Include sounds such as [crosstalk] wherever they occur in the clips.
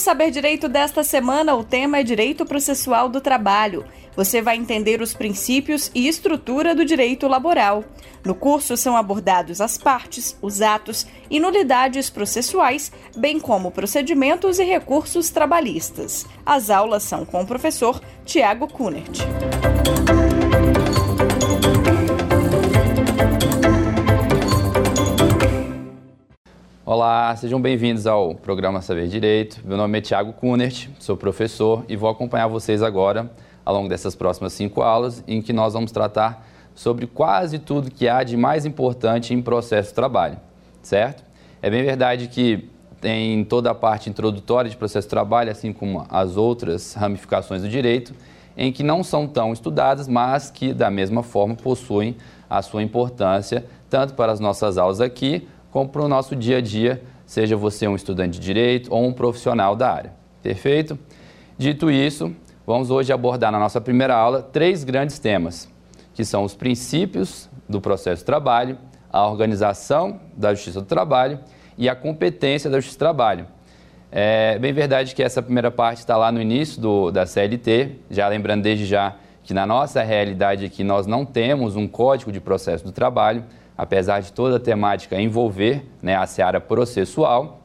Saber Direito desta semana, o tema é Direito Processual do Trabalho. Você vai entender os princípios e estrutura do direito laboral. No curso são abordados as partes, os atos e nulidades processuais, bem como procedimentos e recursos trabalhistas. As aulas são com o professor Tiago Kunert. Olá, sejam bem-vindos ao programa Saber Direito. Meu nome é Tiago Kunert, sou professor e vou acompanhar vocês agora ao longo dessas próximas cinco aulas, em que nós vamos tratar sobre quase tudo que há de mais importante em processo de trabalho, certo? É bem verdade que tem toda a parte introdutória de processo de trabalho, assim como as outras ramificações do direito, em que não são tão estudadas, mas que da mesma forma possuem a sua importância, tanto para as nossas aulas aqui, como para o nosso dia a dia, seja você um estudante de direito ou um profissional da área. Perfeito? Dito isso, vamos hoje abordar na nossa primeira aula três grandes temas, que são os princípios do processo de trabalho, a organização da justiça do trabalho e a competência da justiça do trabalho. É bem verdade que essa primeira parte está lá no início do, da CLT, já lembrando desde já que na nossa realidade aqui nós não temos um código de processo do trabalho, apesar de toda a temática envolver né, a seara processual,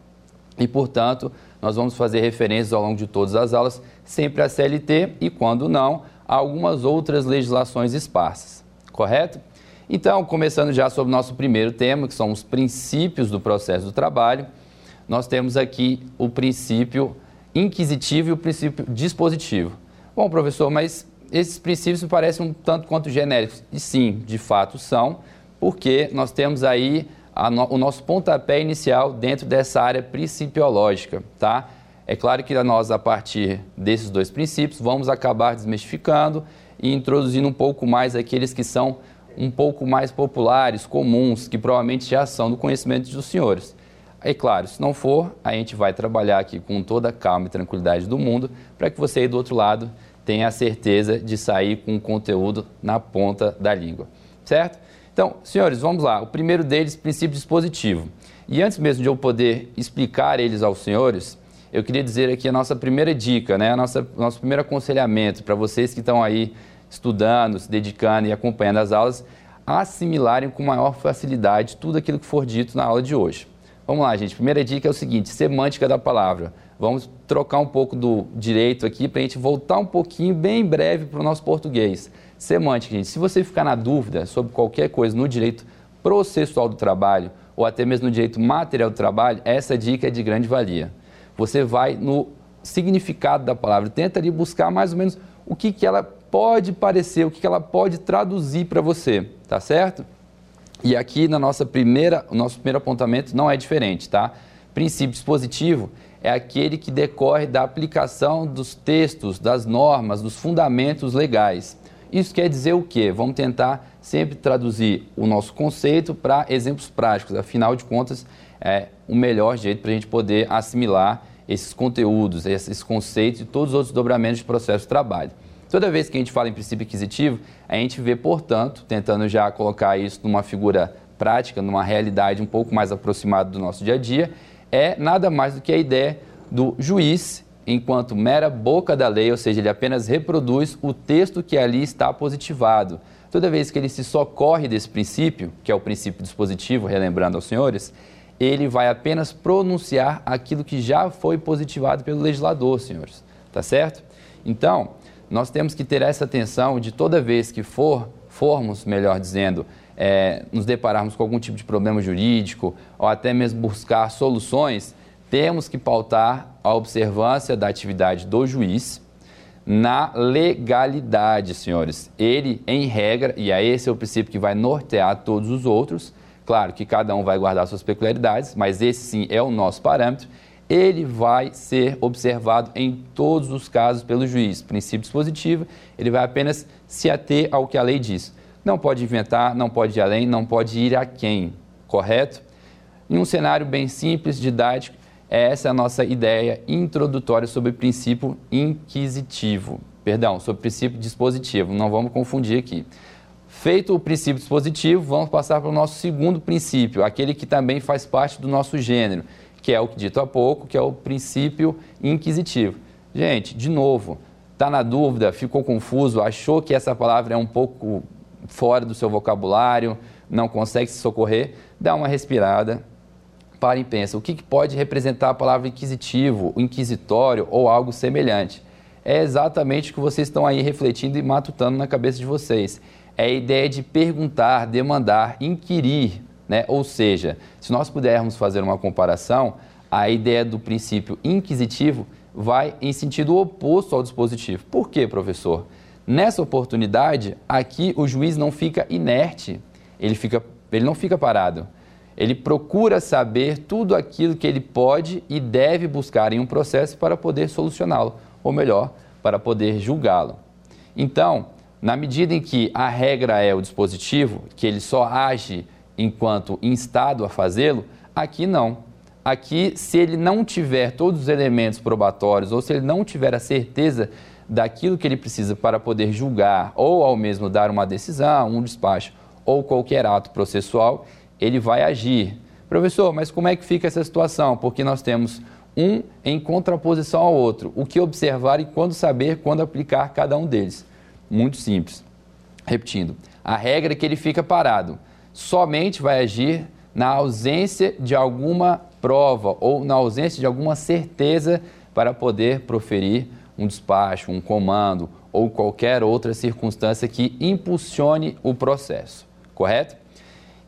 e, portanto, nós vamos fazer referências ao longo de todas as aulas, sempre à CLT e, quando não, a algumas outras legislações esparsas, correto? Então, começando já sobre o nosso primeiro tema, que são os princípios do processo do trabalho, nós temos aqui o princípio inquisitivo e o princípio dispositivo. Bom, professor, mas esses princípios parecem um tanto quanto genéricos. E sim, de fato são, porque nós temos aí no, o nosso pontapé inicial dentro dessa área principiológica, tá? É claro que nós, a partir desses dois princípios, vamos acabar desmistificando e introduzindo um pouco mais aqueles que são um pouco mais populares, comuns, que provavelmente já são do conhecimento dos senhores. É claro, se não for, a gente vai trabalhar aqui com toda a calma e tranquilidade do mundo para que você aí do outro lado tenha a certeza de sair com o conteúdo na ponta da língua, certo? Então, senhores, vamos lá. O primeiro deles, princípio dispositivo. E antes mesmo de eu poder explicar eles aos senhores, eu queria dizer aqui a nossa primeira dica, né? a nossa, nosso primeiro aconselhamento para vocês que estão aí estudando, se dedicando e acompanhando as aulas, assimilarem com maior facilidade tudo aquilo que for dito na aula de hoje. Vamos lá, gente. Primeira dica é o seguinte: semântica da palavra. Vamos trocar um pouco do direito aqui para a gente voltar um pouquinho, bem breve, para o nosso português. Semântica, gente. Se você ficar na dúvida sobre qualquer coisa no direito processual do trabalho ou até mesmo no direito material do trabalho, essa dica é de grande valia. Você vai no significado da palavra, tenta ali buscar mais ou menos o que, que ela pode parecer, o que, que ela pode traduzir para você, tá certo? E aqui na nossa primeira, o nosso primeiro apontamento não é diferente, tá? Princípio dispositivo é aquele que decorre da aplicação dos textos, das normas, dos fundamentos legais. Isso quer dizer o quê? Vamos tentar sempre traduzir o nosso conceito para exemplos práticos. Afinal de contas, é o melhor jeito para a gente poder assimilar esses conteúdos, esses conceitos e todos os outros dobramentos de processo de trabalho. Toda vez que a gente fala em princípio aquisitivo, a gente vê, portanto, tentando já colocar isso numa figura prática, numa realidade um pouco mais aproximada do nosso dia a dia, é nada mais do que a ideia do juiz enquanto mera boca da lei, ou seja, ele apenas reproduz o texto que ali está positivado. Toda vez que ele se socorre desse princípio, que é o princípio dispositivo, relembrando aos senhores, ele vai apenas pronunciar aquilo que já foi positivado pelo legislador, senhores. Tá certo? Então, nós temos que ter essa atenção de toda vez que for, formos, melhor dizendo, é, nos depararmos com algum tipo de problema jurídico ou até mesmo buscar soluções, temos que pautar a observância da atividade do juiz na legalidade, senhores. Ele, em regra, e é esse é o princípio que vai nortear todos os outros, claro que cada um vai guardar suas peculiaridades, mas esse sim é o nosso parâmetro, ele vai ser observado em todos os casos pelo juiz. Princípio dispositivo, ele vai apenas se ater ao que a lei diz. Não pode inventar, não pode ir além, não pode ir a quem, correto? Em um cenário bem simples, didático, essa é a nossa ideia introdutória sobre o princípio inquisitivo. Perdão, sobre o princípio dispositivo, não vamos confundir aqui. Feito o princípio dispositivo, vamos passar para o nosso segundo princípio, aquele que também faz parte do nosso gênero, que é o que dito há pouco, que é o princípio inquisitivo. Gente, de novo, está na dúvida, ficou confuso, achou que essa palavra é um pouco fora do seu vocabulário, não consegue se socorrer, dá uma respirada, para e pensa, o que, que pode representar a palavra inquisitivo, inquisitório ou algo semelhante? É exatamente o que vocês estão aí refletindo e matutando na cabeça de vocês. É a ideia de perguntar, demandar, inquirir, né? Ou seja, se nós pudermos fazer uma comparação, a ideia do princípio inquisitivo vai em sentido oposto ao dispositivo. Por quê, professor? Nessa oportunidade, aqui o juiz não fica inerte, ele, fica, ele não fica parado. Ele procura saber tudo aquilo que ele pode e deve buscar em um processo para poder solucioná-lo, ou melhor, para poder julgá-lo. Então, na medida em que a regra é o dispositivo, que ele só age enquanto instado a fazê-lo, aqui não. Aqui, se ele não tiver todos os elementos probatórios ou se ele não tiver a certeza daquilo que ele precisa para poder julgar ou ao mesmo dar uma decisão, um despacho ou qualquer ato processual, ele vai agir. Professor, mas como é que fica essa situação? Porque nós temos um em contraposição ao outro. O que observar e quando saber quando aplicar cada um deles? Muito simples. Repetindo, a regra é que ele fica parado. Somente vai agir na ausência de alguma prova ou na ausência de alguma certeza para poder proferir um despacho, um comando ou qualquer outra circunstância que impulsione o processo, correto?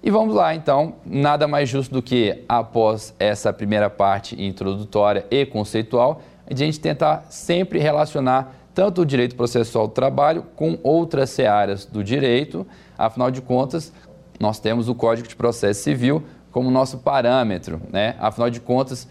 E vamos lá, então, nada mais justo do que, após essa primeira parte introdutória e conceitual, a gente tentar sempre relacionar tanto o direito processual do trabalho com outras searas do direito. Afinal de contas, nós temos o Código de Processo Civil como nosso parâmetro, né? Afinal de contas,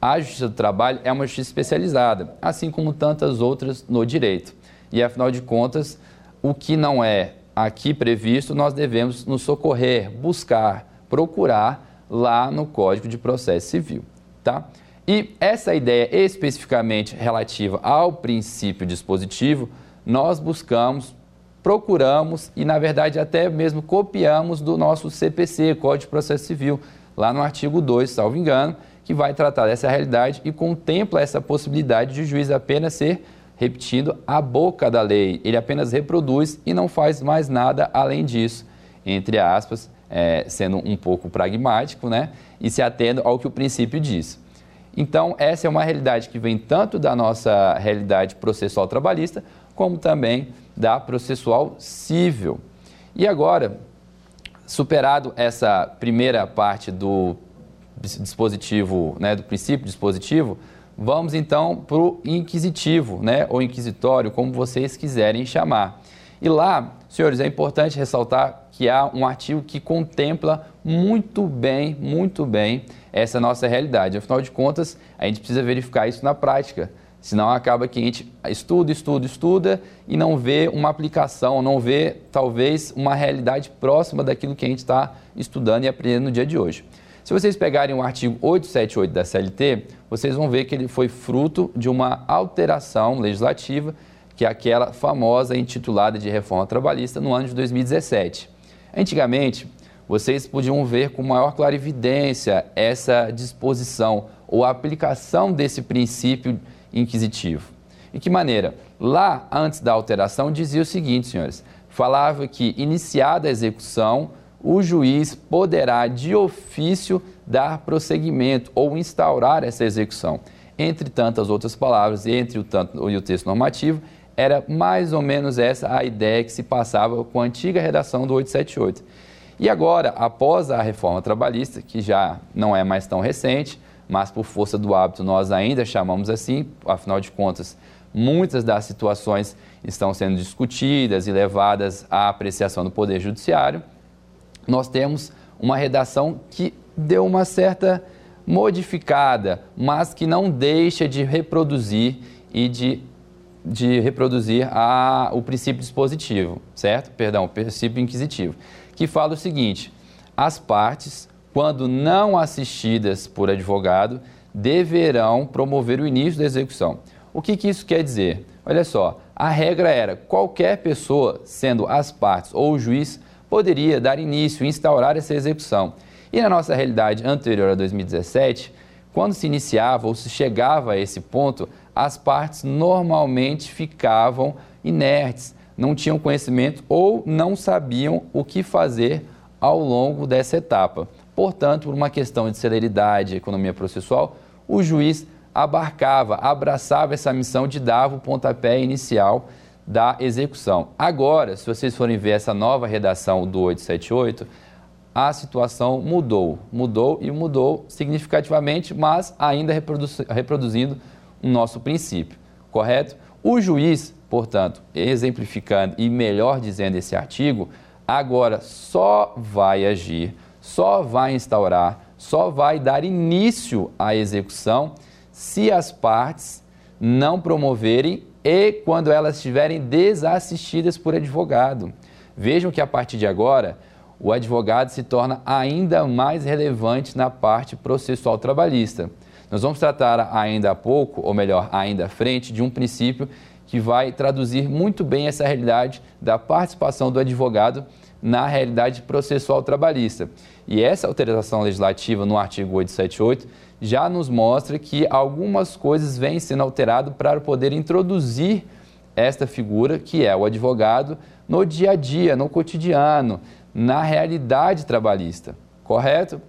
a Justiça do Trabalho é uma justiça especializada, assim como tantas outras no direito. E afinal de contas, o que não é aqui previsto, nós devemos nos socorrer, buscar, procurar lá no Código de Processo Civil, tá? E essa ideia especificamente relativa ao princípio dispositivo, nós buscamos, procuramos e, na verdade, até mesmo copiamos do nosso CPC, Código de Processo Civil, lá no artigo 2, salvo engano, que vai tratar dessa realidade e contempla essa possibilidade de o juiz apenas ser repetindo a boca da lei. Ele apenas reproduz e não faz mais nada além disso, entre aspas, é, sendo um pouco pragmático, né? E se atendo ao que o princípio diz. Então, essa é uma realidade que vem tanto da nossa realidade processual trabalhista, como também da processual civil. E agora, superado essa primeira parte do dispositivo, né, do princípio dispositivo, Vamos então para o inquisitivo, né, ou inquisitório, como vocês quiserem chamar. E lá, senhores, é importante ressaltar que há um artigo que contempla muito bem, muito bem essa nossa realidade. Afinal de contas, a gente precisa verificar isso na prática. Senão acaba que a gente estuda, estuda, estuda e não vê uma aplicação, não vê talvez uma realidade próxima daquilo que a gente está estudando e aprendendo no dia de hoje. Se vocês pegarem o artigo 878 da CLT, vocês vão ver que ele foi fruto de uma alteração legislativa, que é aquela famosa intitulada de reforma trabalhista no ano de 2017. Antigamente, vocês podiam ver com maior clarividência essa disposição ou aplicação desse princípio inquisitivo. E que maneira? Lá, antes da alteração, dizia o seguinte, senhores: falava que, iniciada a execução, o juiz poderá, de ofício, dar prosseguimento ou instaurar essa execução. Entre tantas outras palavras, entre o, tanto, e o texto normativo, era mais ou menos essa a ideia que se passava com a antiga redação do 878. E agora, após a reforma trabalhista, que já não é mais tão recente, mas por força do hábito nós ainda chamamos assim, afinal de contas, muitas das situações estão sendo discutidas e levadas à apreciação do Poder Judiciário nós temos uma redação que deu uma certa modificada, mas que não deixa de reproduzir e de, de reproduzir a, o princípio dispositivo, certo? Perdão, o princípio inquisitivo, que fala o seguinte: as partes, quando não assistidas por advogado, deverão promover o início da execução. O que, que isso quer dizer? Olha só, a regra era qualquer pessoa, sendo as partes ou o juiz, poderia dar início, instaurar essa execução. E na nossa realidade anterior a 2017, quando se iniciava ou se chegava a esse ponto, as partes normalmente ficavam inertes, não tinham conhecimento ou não sabiam o que fazer ao longo dessa etapa. Portanto, por uma questão de celeridade e economia processual, o juiz abarcava, abraçava essa missão de dar o pontapé inicial da execução. Agora, se vocês forem ver essa nova redação do 878, a situação mudou. Mudou e mudou significativamente, mas ainda reproduzindo o nosso princípio, correto? O juiz, portanto, exemplificando e melhor dizendo esse artigo, agora só vai agir, só vai instaurar, só vai dar início à execução se as partes não promoverem e quando elas estiverem desassistidas por advogado. Vejam que a partir de agora, o advogado se torna ainda mais relevante na parte processual trabalhista. Nós vamos tratar ainda há pouco, ou melhor, ainda à frente, de um princípio que vai traduzir muito bem essa realidade da participação do advogado na realidade processual trabalhista. E essa alteração legislativa no artigo 878 já nos mostra que algumas coisas vêm sendo alteradas para poder introduzir esta figura, que é o advogado, no dia a dia, no cotidiano, na realidade trabalhista, correto?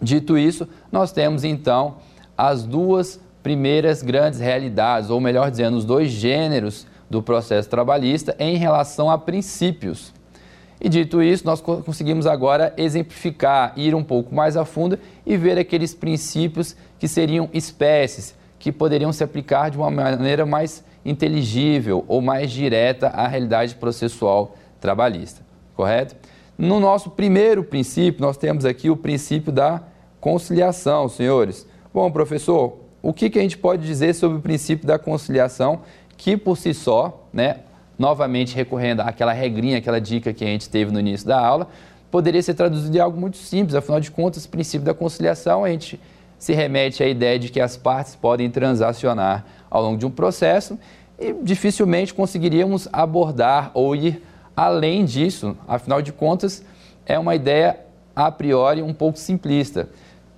Dito isso, nós temos então as duas primeiras grandes realidades, ou melhor dizendo, os dois gêneros do processo trabalhista em relação a princípios. E dito isso, nós conseguimos agora exemplificar, ir um pouco mais a fundo e ver aqueles princípios que seriam espécies, que poderiam se aplicar de uma maneira mais inteligível ou mais direta à realidade processual trabalhista, correto? No nosso primeiro princípio, nós temos aqui o princípio da conciliação, senhores. Bom, professor, o que, que a gente pode dizer sobre o princípio da conciliação, que por si só, né, novamente recorrendo àquela regrinha, aquela dica que a gente teve no início da aula, poderia ser traduzido em algo muito simples. Afinal de contas, o princípio da conciliação, a gente se remete à ideia de que as partes podem transacionar ao longo de um processo e dificilmente conseguiríamos abordar ou ir Além disso, afinal de contas, é uma ideia a priori um pouco simplista.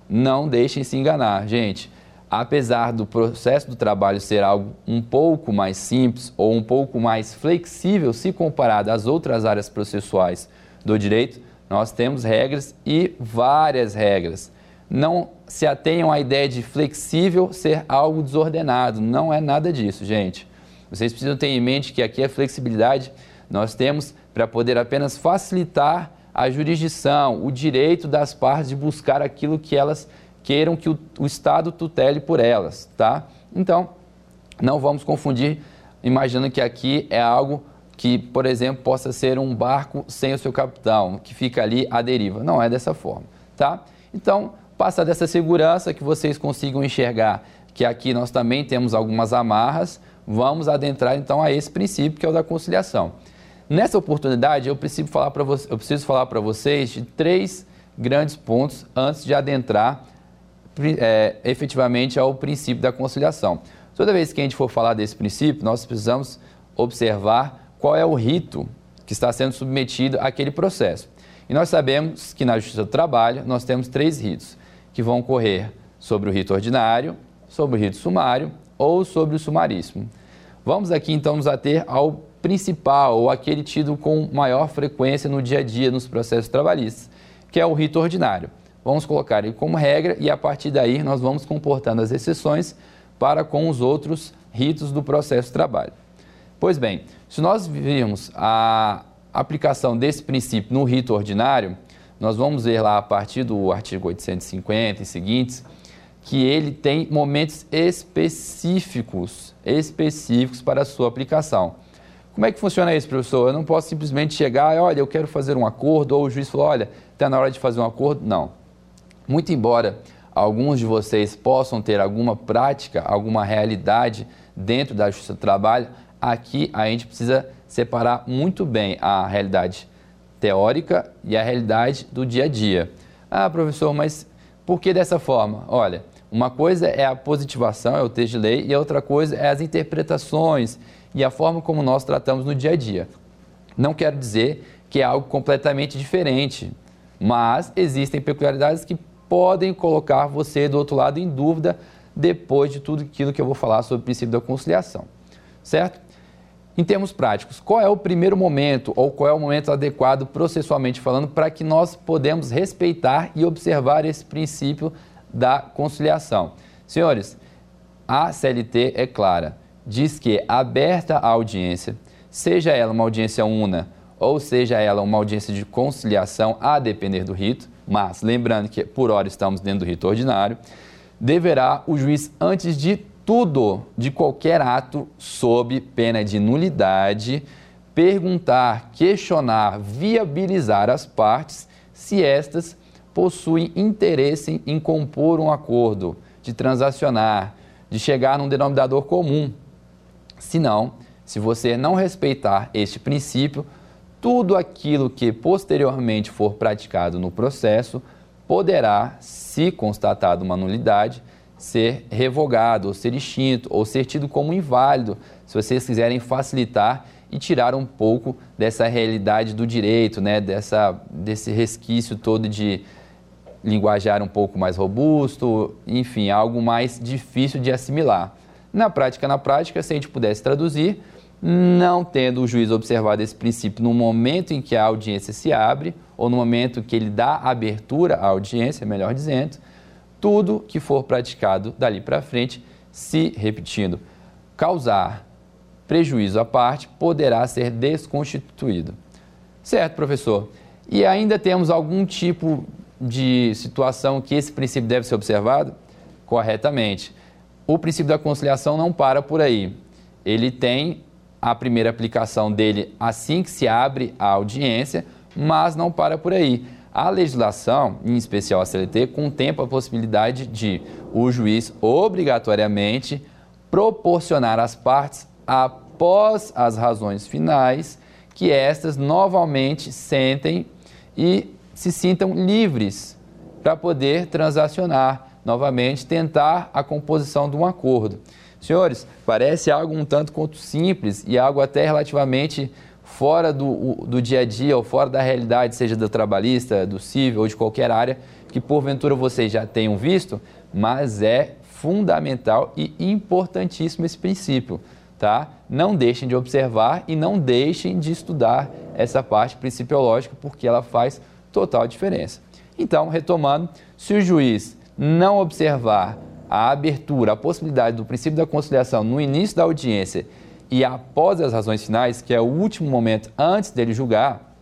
Não deixem se enganar, gente. Apesar do processo do trabalho ser algo um pouco mais simples ou um pouco mais flexível se comparado às outras áreas processuais do direito, nós temos regras e várias regras. Não se atenham à ideia de flexível ser algo desordenado. Não é nada disso, gente. Vocês precisam ter em mente que aqui a flexibilidade nós temos para poder apenas facilitar a jurisdição, o direito das partes de buscar aquilo que elas queiram que o, o Estado tutele por elas, tá? Então, não vamos confundir imaginando que aqui é algo que, por exemplo, possa ser um barco sem o seu capitão, que fica ali à deriva. Não é dessa forma, tá? Então, passa dessa segurança que vocês consigam enxergar que aqui nós também temos algumas amarras, vamos adentrar então a esse princípio que é o da conciliação. Nessa oportunidade, eu preciso falar para vo vocês de três grandes pontos antes de adentrar é, efetivamente ao princípio da conciliação. Toda vez que a gente for falar desse princípio, nós precisamos observar qual é o rito que está sendo submetido àquele processo. E nós sabemos que na Justiça do Trabalho nós temos três ritos, que vão ocorrer sobre o rito ordinário, sobre o rito sumário ou sobre o sumaríssimo. Vamos aqui então nos ater ao principal ou aquele tido com maior frequência no dia a dia nos processos trabalhistas, que é o rito ordinário. Vamos colocar ele como regra e a partir daí nós vamos comportando as exceções para com os outros ritos do processo de trabalho. Pois bem, se nós virmos a aplicação desse princípio no rito ordinário, nós vamos ver lá a partir do artigo 850 e seguintes que ele tem momentos específicos, específicos para a sua aplicação. Como é que funciona isso, professor? Eu não posso simplesmente chegar e, olha, eu quero fazer um acordo, ou o juiz falou, olha, está na hora de fazer um acordo. Não. Muito embora alguns de vocês possam ter alguma prática, alguma realidade dentro da justiça do trabalho, aqui a gente precisa separar muito bem a realidade teórica e a realidade do dia a dia. Ah, professor, mas por que dessa forma? Olha, uma coisa é a positivação, é o texto de lei, e a outra coisa é as interpretações e a forma como nós tratamos no dia a dia. Não quero dizer que é algo completamente diferente, mas existem peculiaridades que podem colocar você do outro lado em dúvida depois de tudo aquilo que eu vou falar sobre o princípio da conciliação, certo? Em termos práticos, qual é o primeiro momento ou qual é o momento adequado processualmente falando para que nós podemos respeitar e observar esse princípio da conciliação? Senhores, a CLT é clara, diz que aberta a audiência, seja ela uma audiência una ou seja ela uma audiência de conciliação, a depender do rito, mas lembrando que por hora estamos dentro do rito ordinário, deverá o juiz, antes de tudo, de qualquer ato sob pena de nulidade, perguntar, questionar, viabilizar as partes se estas possuem interesse em compor um acordo, de transacionar, de chegar num denominador comum. Se não, se você não respeitar este princípio, tudo aquilo que posteriormente for praticado no processo poderá, se constatado uma nulidade, ser revogado, ou ser extinto, ou ser tido como inválido, se vocês quiserem facilitar e tirar um pouco dessa realidade do direito, né, dessa, desse resquício todo de linguajar um pouco mais robusto, enfim, algo mais difícil de assimilar. Na prática, na prática, se a gente pudesse traduzir, não tendo o juiz observado esse princípio no momento em que a audiência se abre, ou no momento que ele dá abertura à audiência, melhor dizendo, tudo que for praticado dali para frente, se repetindo, causar prejuízo à parte, poderá ser desconstituído. Certo, professor? E ainda temos algum tipo de situação que esse princípio deve ser observado? Corretamente. O princípio da conciliação não para por aí. Ele tem a primeira aplicação dele assim que se abre a audiência, mas não para por aí. A legislação, em especial a CLT, contempla a possibilidade de o juiz obrigatoriamente proporcionar às partes, após as razões finais, que estas novamente sentem e se sintam livres para poder transacionar novamente, tentar a composição de um acordo. Senhores, parece algo um tanto quanto simples e algo até relativamente fora do, do dia a dia ou fora da realidade, seja do trabalhista, do civil ou de qualquer área, que porventura vocês já tenham visto, mas é fundamental e importantíssimo esse princípio, tá? Não deixem de observar e não deixem de estudar essa parte principiológica, porque ela faz total diferença. Então, retomando, se o juiz não observar a abertura, a possibilidade do princípio da conciliação no início da audiência e após as razões finais, que é o último momento antes dele julgar,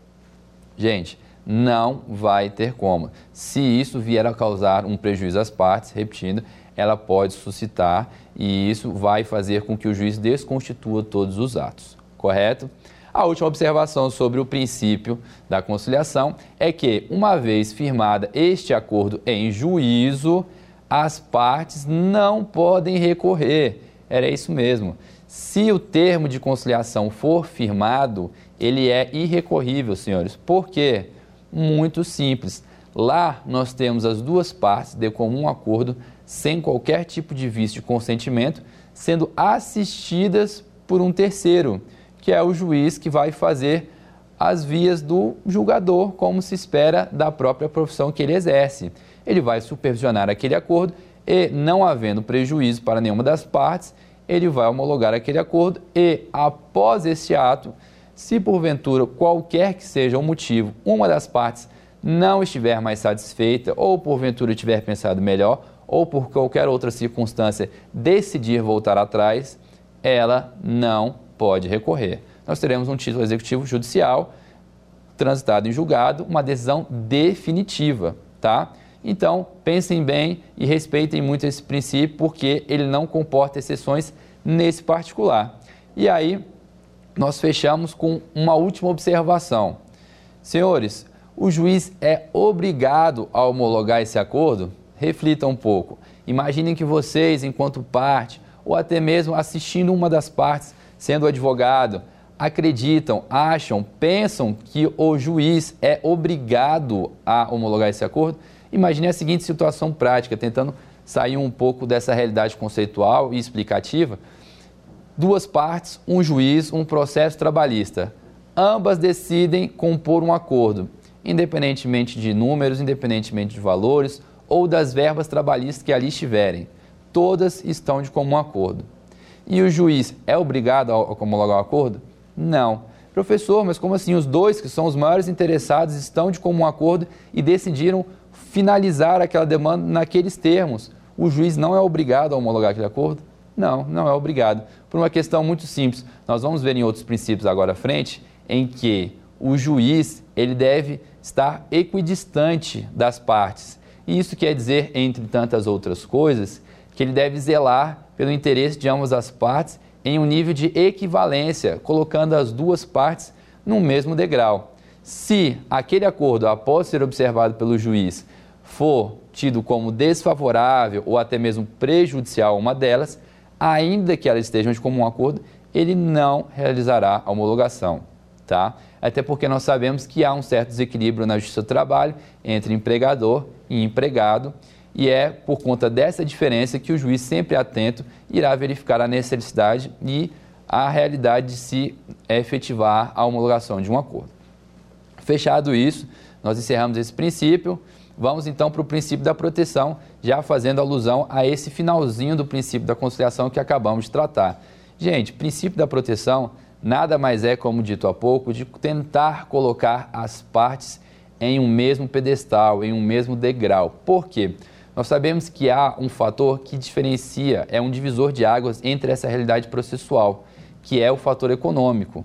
gente, não vai ter como. Se isso vier a causar um prejuízo às partes, repetindo, ela pode suscitar e isso vai fazer com que o juiz desconstitua todos os atos, correto? A última observação sobre o princípio da conciliação é que, uma vez firmada este acordo em juízo, as partes não podem recorrer. Era isso mesmo. Se o termo de conciliação for firmado, ele é irrecorrível, senhores. Por quê? Muito simples. Lá nós temos as duas partes de comum acordo, sem qualquer tipo de vício de consentimento, sendo assistidas por um terceiro, que é o juiz que vai fazer as vias do julgador, como se espera da própria profissão que ele exerce ele vai supervisionar aquele acordo e, não havendo prejuízo para nenhuma das partes, ele vai homologar aquele acordo e, após esse ato, se porventura qualquer que seja o motivo, uma das partes não estiver mais satisfeita ou porventura tiver pensado melhor ou por qualquer outra circunstância decidir voltar atrás, ela não pode recorrer. Nós teremos um título executivo judicial transitado em julgado, uma decisão definitiva, tá? Então, pensem bem e respeitem muito esse princípio, porque ele não comporta exceções nesse particular. E aí, nós fechamos com uma última observação. Senhores, o juiz é obrigado a homologar esse acordo? Reflitam um pouco. Imaginem que vocês, enquanto parte, ou até mesmo assistindo uma das partes, sendo advogado, acreditam, acham, pensam que o juiz é obrigado a homologar esse acordo? Imagine a seguinte situação prática, tentando sair um pouco dessa realidade conceitual e explicativa. Duas partes, um juiz, um processo trabalhista. Ambas decidem compor um acordo, independentemente de números, independentemente de valores ou das verbas trabalhistas que ali estiverem. Todas estão de comum acordo. E o juiz é obrigado a homologar o acordo? Não. Professor, mas como assim? Os dois, que são os maiores interessados, estão de comum acordo e decidiram finalizar aquela demanda naqueles termos. O juiz não é obrigado a homologar aquele acordo? Não, não é obrigado. Por uma questão muito simples. Nós vamos ver em outros princípios agora à frente, em que o juiz ele deve estar equidistante das partes. E isso quer dizer, entre tantas outras coisas, que ele deve zelar pelo interesse de ambas as partes em um nível de equivalência, colocando as duas partes no mesmo degrau. Se aquele acordo, após ser observado pelo juiz, for tido como desfavorável ou até mesmo prejudicial a uma delas, ainda que elas estejam de comum acordo, ele não realizará a homologação. Tá? Até porque nós sabemos que há um certo desequilíbrio na justiça do trabalho entre empregador e empregado, e é por conta dessa diferença que o juiz, sempre atento, irá verificar a necessidade e a realidade de se efetivar a homologação de um acordo. Fechado isso, nós encerramos esse princípio. Vamos então para o princípio da proteção, já fazendo alusão a esse finalzinho do princípio da conciliação que acabamos de tratar. Gente, princípio da proteção nada mais é, como dito há pouco, de tentar colocar as partes em um mesmo pedestal, em um mesmo degrau. Por quê? Nós sabemos que há um fator que diferencia, é um divisor de águas entre essa realidade processual, que é o fator econômico.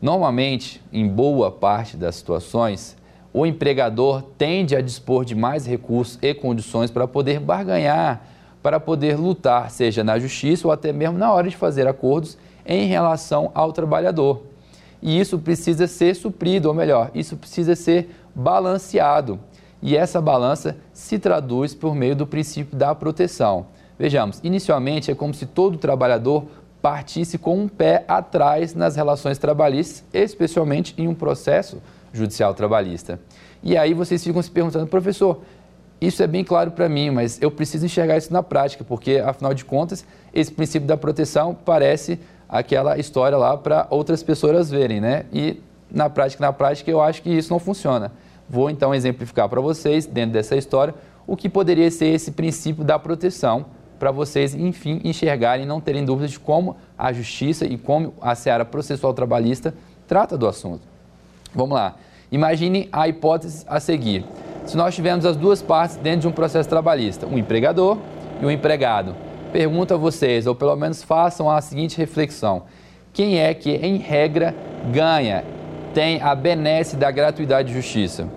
Normalmente, em boa parte das situações, o empregador tende a dispor de mais recursos e condições para poder barganhar, para poder lutar, seja na justiça ou até mesmo na hora de fazer acordos em relação ao trabalhador. E isso precisa ser suprido, ou melhor, isso precisa ser balanceado e essa balança se traduz por meio do princípio da proteção. Vejamos, inicialmente é como se todo trabalhador partisse com um pé atrás nas relações trabalhistas, especialmente em um processo judicial trabalhista. E aí vocês ficam se perguntando, professor, isso é bem claro para mim, mas eu preciso enxergar isso na prática, porque afinal de contas, esse princípio da proteção parece aquela história lá para outras pessoas verem, né? E na prática, na prática, eu acho que isso não funciona. Vou então exemplificar para vocês, dentro dessa história, o que poderia ser esse princípio da proteção, para vocês, enfim, enxergarem e não terem dúvidas de como a justiça e como a seara processual trabalhista trata do assunto. Vamos lá. Imagine a hipótese a seguir. Se nós tivermos as duas partes dentro de um processo trabalhista, um empregador e um empregado, pergunto a vocês, ou pelo menos façam a seguinte reflexão: quem é que, em regra, ganha tem a benesse da gratuidade de justiça?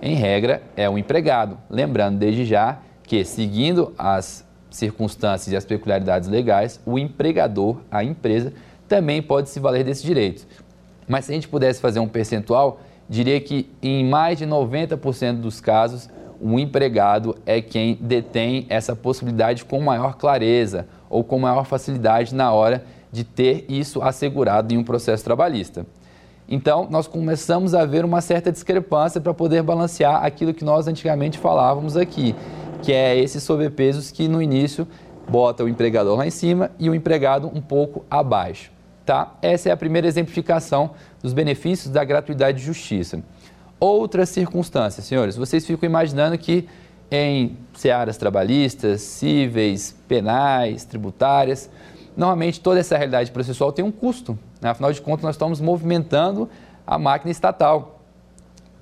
Em regra, é o empregado. Lembrando desde já que, seguindo as circunstâncias e as peculiaridades legais, o empregador, a empresa, também pode se valer desse direito. Mas se a gente pudesse fazer um percentual, diria que em mais de 90% dos casos, o empregado é quem detém essa possibilidade com maior clareza ou com maior facilidade na hora de ter isso assegurado em um processo trabalhista. Então, nós começamos a ver uma certa discrepância para poder balancear aquilo que nós antigamente falávamos aqui, que é esses sobrepesos que no início bota o empregador lá em cima e o empregado um pouco abaixo. Tá? Essa é a primeira exemplificação dos benefícios da gratuidade de justiça. Outras circunstâncias, senhores, vocês ficam imaginando que em searas trabalhistas, cíveis, penais, tributárias, normalmente toda essa realidade processual tem um custo. Né? Afinal de contas, nós estamos movimentando a máquina estatal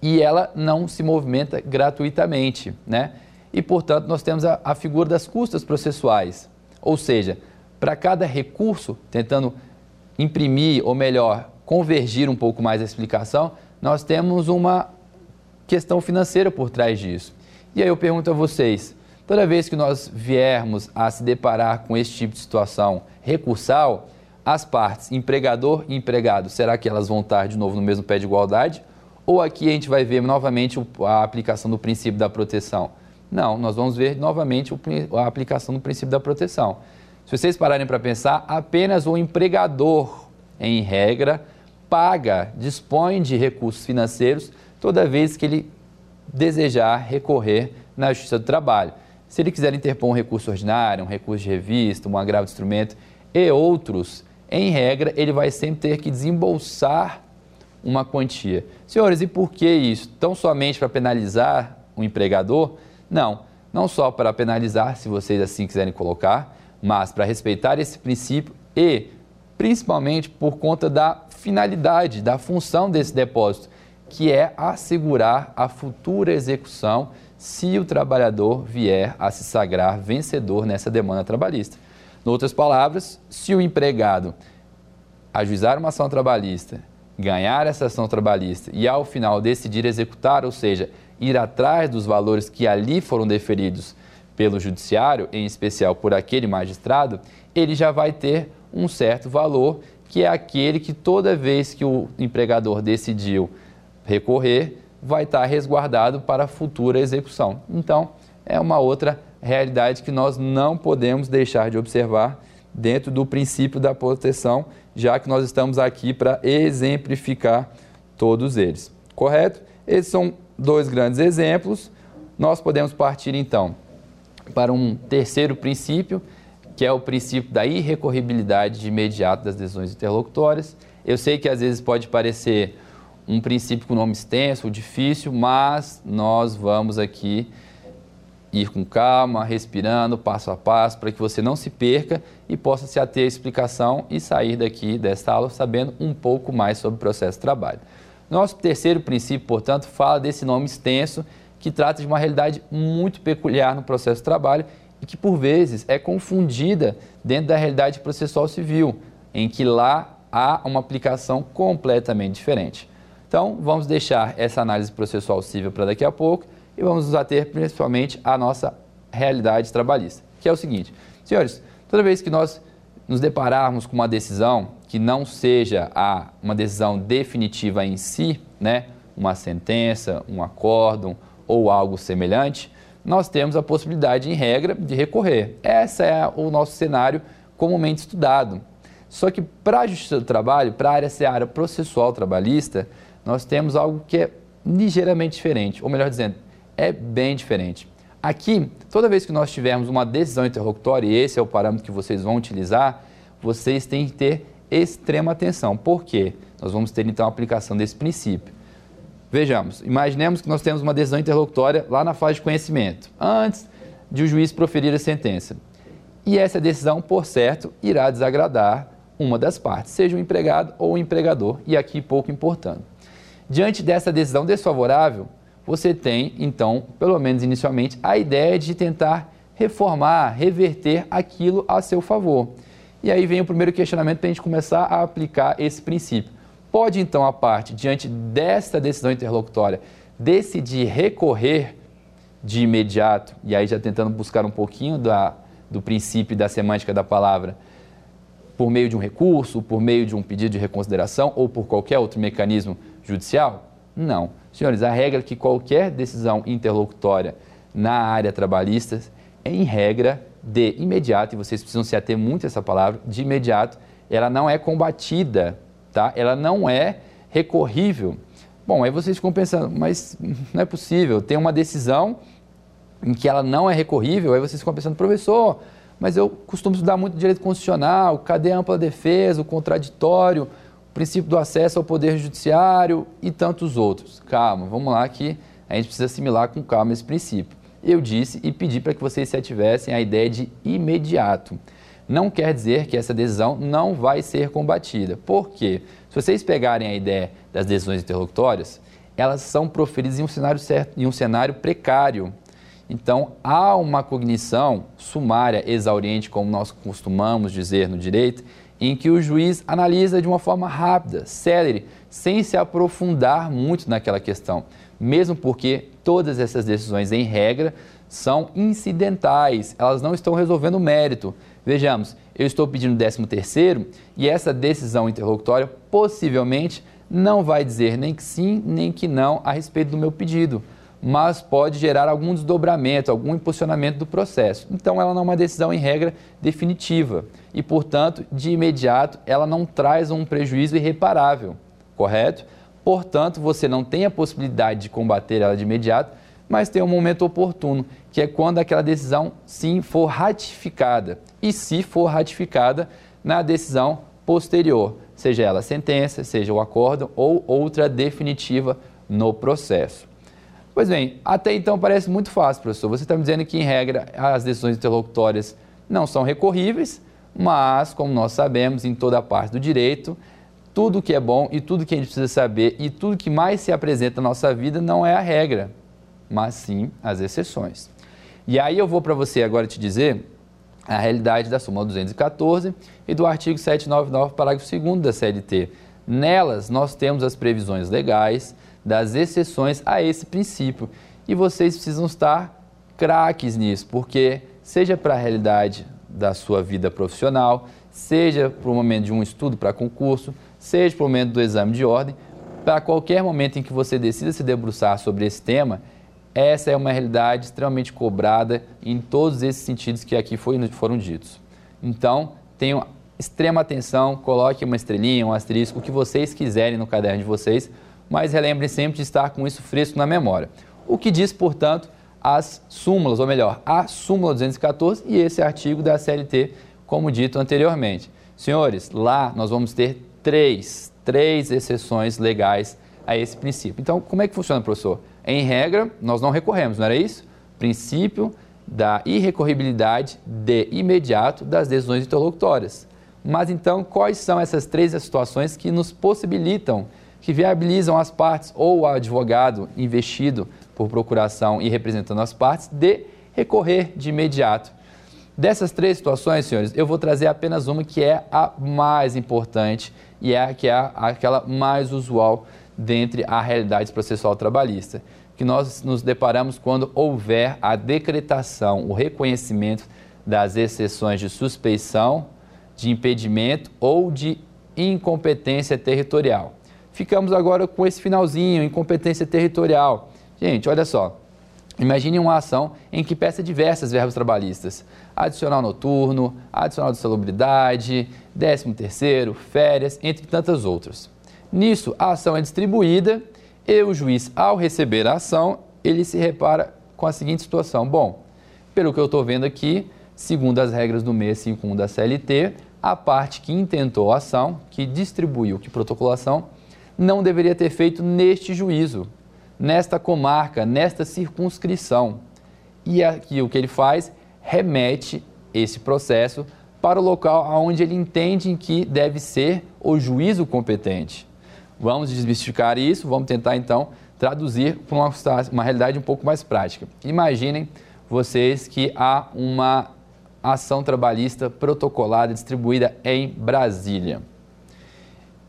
e ela não se movimenta gratuitamente. Né? E, portanto, nós temos a, a figura das custas processuais. Ou seja, para cada recurso, tentando imprimir, ou melhor, convergir um pouco mais a explicação, nós temos uma questão financeira por trás disso. E aí eu pergunto a vocês, toda vez que nós viermos a se deparar com esse tipo de situação recursal, as partes, empregador e empregado, será que elas vão estar de novo no mesmo pé de igualdade? Ou aqui a gente vai ver novamente a aplicação do princípio da proteção? Não, nós vamos ver novamente a aplicação do princípio da proteção. Se vocês pararem para pensar, apenas o empregador, em regra, paga, dispõe de recursos financeiros toda vez que ele desejar recorrer na Justiça do Trabalho. Se ele quiser interpor um recurso ordinário, um recurso de revista, um agravo de instrumento e outros, em regra, ele vai sempre ter que desembolsar uma quantia. Senhores, e por que isso? Tão somente para penalizar o empregador? Não, não só para penalizar, se vocês assim quiserem colocar, mas para respeitar esse princípio e principalmente por conta da finalidade, da função desse depósito, que é assegurar a futura execução se o trabalhador vier a se sagrar vencedor nessa demanda trabalhista. Em outras palavras, se o empregado ajuizar uma ação trabalhista, ganhar essa ação trabalhista e ao final decidir executar, ou seja, ir atrás dos valores que ali foram deferidos pelo judiciário, em especial por aquele magistrado, ele já vai ter um certo valor, que é aquele que toda vez que o empregador decidiu recorrer, vai estar resguardado para futura execução. Então, é uma outra realidade que nós não podemos deixar de observar dentro do princípio da proteção, já que nós estamos aqui para exemplificar todos eles. Correto? Esses são dois grandes exemplos. Nós podemos partir então para um terceiro princípio, que é o princípio da irrecorribilidade de imediato das decisões interlocutórias. Eu sei que às vezes pode parecer um princípio com nome extenso, difícil, mas nós vamos aqui ir com calma, respirando, passo a passo, para que você não se perca e possa se ater à explicação e sair daqui desta aula sabendo um pouco mais sobre o processo de trabalho. Nosso terceiro princípio, portanto, fala desse nome extenso que trata de uma realidade muito peculiar no processo de trabalho e que, por vezes, é confundida dentro da realidade processual civil, em que lá há uma aplicação completamente diferente. Então, vamos deixar essa análise processual civil para daqui a pouco e vamos nos ater principalmente à nossa realidade trabalhista, que é o seguinte: senhores, toda vez que nós nos depararmos com uma decisão que não seja a, uma decisão definitiva em si, né, uma sentença, um acórdão, ou algo semelhante, nós temos a possibilidade, em regra, de recorrer. Esse é o nosso cenário comumente estudado. Só que para a Justiça do Trabalho, para a área seara processual trabalhista, nós temos algo que é ligeiramente diferente, ou melhor dizendo, é bem diferente. Aqui, toda vez que nós tivermos uma decisão interlocutória, e esse é o parâmetro que vocês vão utilizar, vocês têm que ter extrema atenção. Por quê? Nós vamos ter então a aplicação desse princípio. Vejamos, imaginemos que nós temos uma decisão interlocutória lá na fase de conhecimento, antes de o juiz proferir a sentença. E essa decisão, por certo, irá desagradar uma das partes, seja o empregado ou o empregador, e aqui pouco importando. Diante dessa decisão desfavorável, você tem, então, pelo menos inicialmente, a ideia de tentar reformar, reverter aquilo a seu favor. E aí vem o primeiro questionamento para a gente começar a aplicar esse princípio. Pode então a parte, diante desta decisão interlocutória, decidir recorrer de imediato, e aí já tentando buscar um pouquinho da, do princípio da semântica da palavra, por meio de um recurso, por meio de um pedido de reconsideração ou por qualquer outro mecanismo judicial? Não. Senhores, a regra é que qualquer decisão interlocutória na área trabalhista, em regra, de imediato, e vocês precisam se ater muito a essa palavra, de imediato, ela não é combatida tá? Ela não é recorrível. Bom, aí vocês ficam pensando, mas [laughs] não é possível, tem uma decisão em que ela não é recorrível, aí vocês ficam pensando, professor, mas eu costumo estudar muito direito constitucional, cadê a ampla defesa, o contraditório, o princípio do acesso ao poder judiciário e tantos outros. Calma, vamos lá que a gente precisa assimilar com calma esse princípio. Eu disse e pedi para que vocês se ativessem a ideia de imediato não quer dizer que essa decisão não vai ser combatida. Por quê? Se vocês pegarem a ideia das decisões interlocutórias, elas são proferidas em um cenário, certo, em um cenário precário. Então, há uma cognição sumária, exauriente, como nós costumamos dizer no direito, em que o juiz analisa de uma forma rápida, célere, sem se aprofundar muito naquela questão. Mesmo porque todas essas decisões, em regra, são incidentais, elas não estão resolvendo o mérito. Vejamos, eu estou pedindo 13 terceiro e essa decisão interlocutória possivelmente não vai dizer nem que sim, nem que não a respeito do meu pedido, mas pode gerar algum desdobramento, algum impulsionamento do processo. Então, ela não é uma decisão em regra definitiva e, portanto, de imediato, ela não traz um prejuízo irreparável, correto? Portanto, você não tem a possibilidade de combater ela de imediato, mas tem um momento oportuno, que é quando aquela decisão sim for ratificada e se for ratificada na decisão posterior, seja ela sentença, seja o acórdão ou outra definitiva no processo. Pois bem, até então parece muito fácil, professor. Você está me dizendo que, em regra, as decisões interlocutórias não são recorríveis, mas, como nós sabemos, em toda a parte do direito, tudo que é bom e tudo que a gente precisa saber e tudo que mais se apresenta na nossa vida não é a regra, mas sim as exceções. E aí eu vou para você agora te dizer a realidade da súmula 214 e do artigo 799, parágrafo 2 da CLT. Nelas, nós temos as previsões legais das exceções a esse princípio. E vocês precisam estar craques nisso, porque seja para a realidade da sua vida profissional, seja para o momento de um estudo para concurso, seja o momento do exame de ordem, para qualquer momento em que você decida se debruçar sobre esse tema, essa é uma realidade extremamente cobrada em todos esses sentidos que aqui foram ditos. Então, tenham extrema atenção, coloque uma estrelinha, um asterisco, o que vocês quiserem no caderno de vocês, mas relembrem sempre de estar com isso fresco na memória. O que diz, portanto, as súmulas, ou melhor, a súmula 214 e esse artigo da CLT, como dito anteriormente. Senhores, lá nós vamos ter três, três exceções legais a esse princípio. Então, como é que funciona, professor? Em regra, nós não recorremos, não era isso? Princípio da irrecorribilidade de imediato das decisões interlocutórias. Mas então, quais são essas três situações que nos possibilitam, que viabilizam as partes ou o advogado investido por procuração e representando as partes de recorrer de imediato? Dessas três situações, senhores, eu vou trazer apenas uma que é a mais importante e é que é aquela mais usual dentre a realidade processual trabalhista, que nós nos deparamos quando houver a decretação, o reconhecimento das exceções de suspeição, de impedimento ou de incompetência territorial. Ficamos agora com esse finalzinho, incompetência territorial. Gente, olha só. Imagine uma ação em que peça diversas verbas trabalhistas. Adicional noturno, adicional de salubridade, décimo terceiro, férias, entre tantas outras. Nisso, a ação é distribuída e o juiz, ao receber a ação, ele se repara com a seguinte situação. Bom, pelo que eu estou vendo aqui, segundo as regras do 651 da CLT, a parte que intentou a ação, que distribuiu, que protocolou a ação, não deveria ter feito neste juízo, nesta comarca, nesta circunscrição. E aqui o que ele faz, remete esse processo para o local onde ele entende que deve ser o juízo competente. Vamos desmistificar isso, vamos tentar então traduzir para uma, uma realidade um pouco mais prática. Imaginem vocês que há uma ação trabalhista protocolada distribuída em Brasília.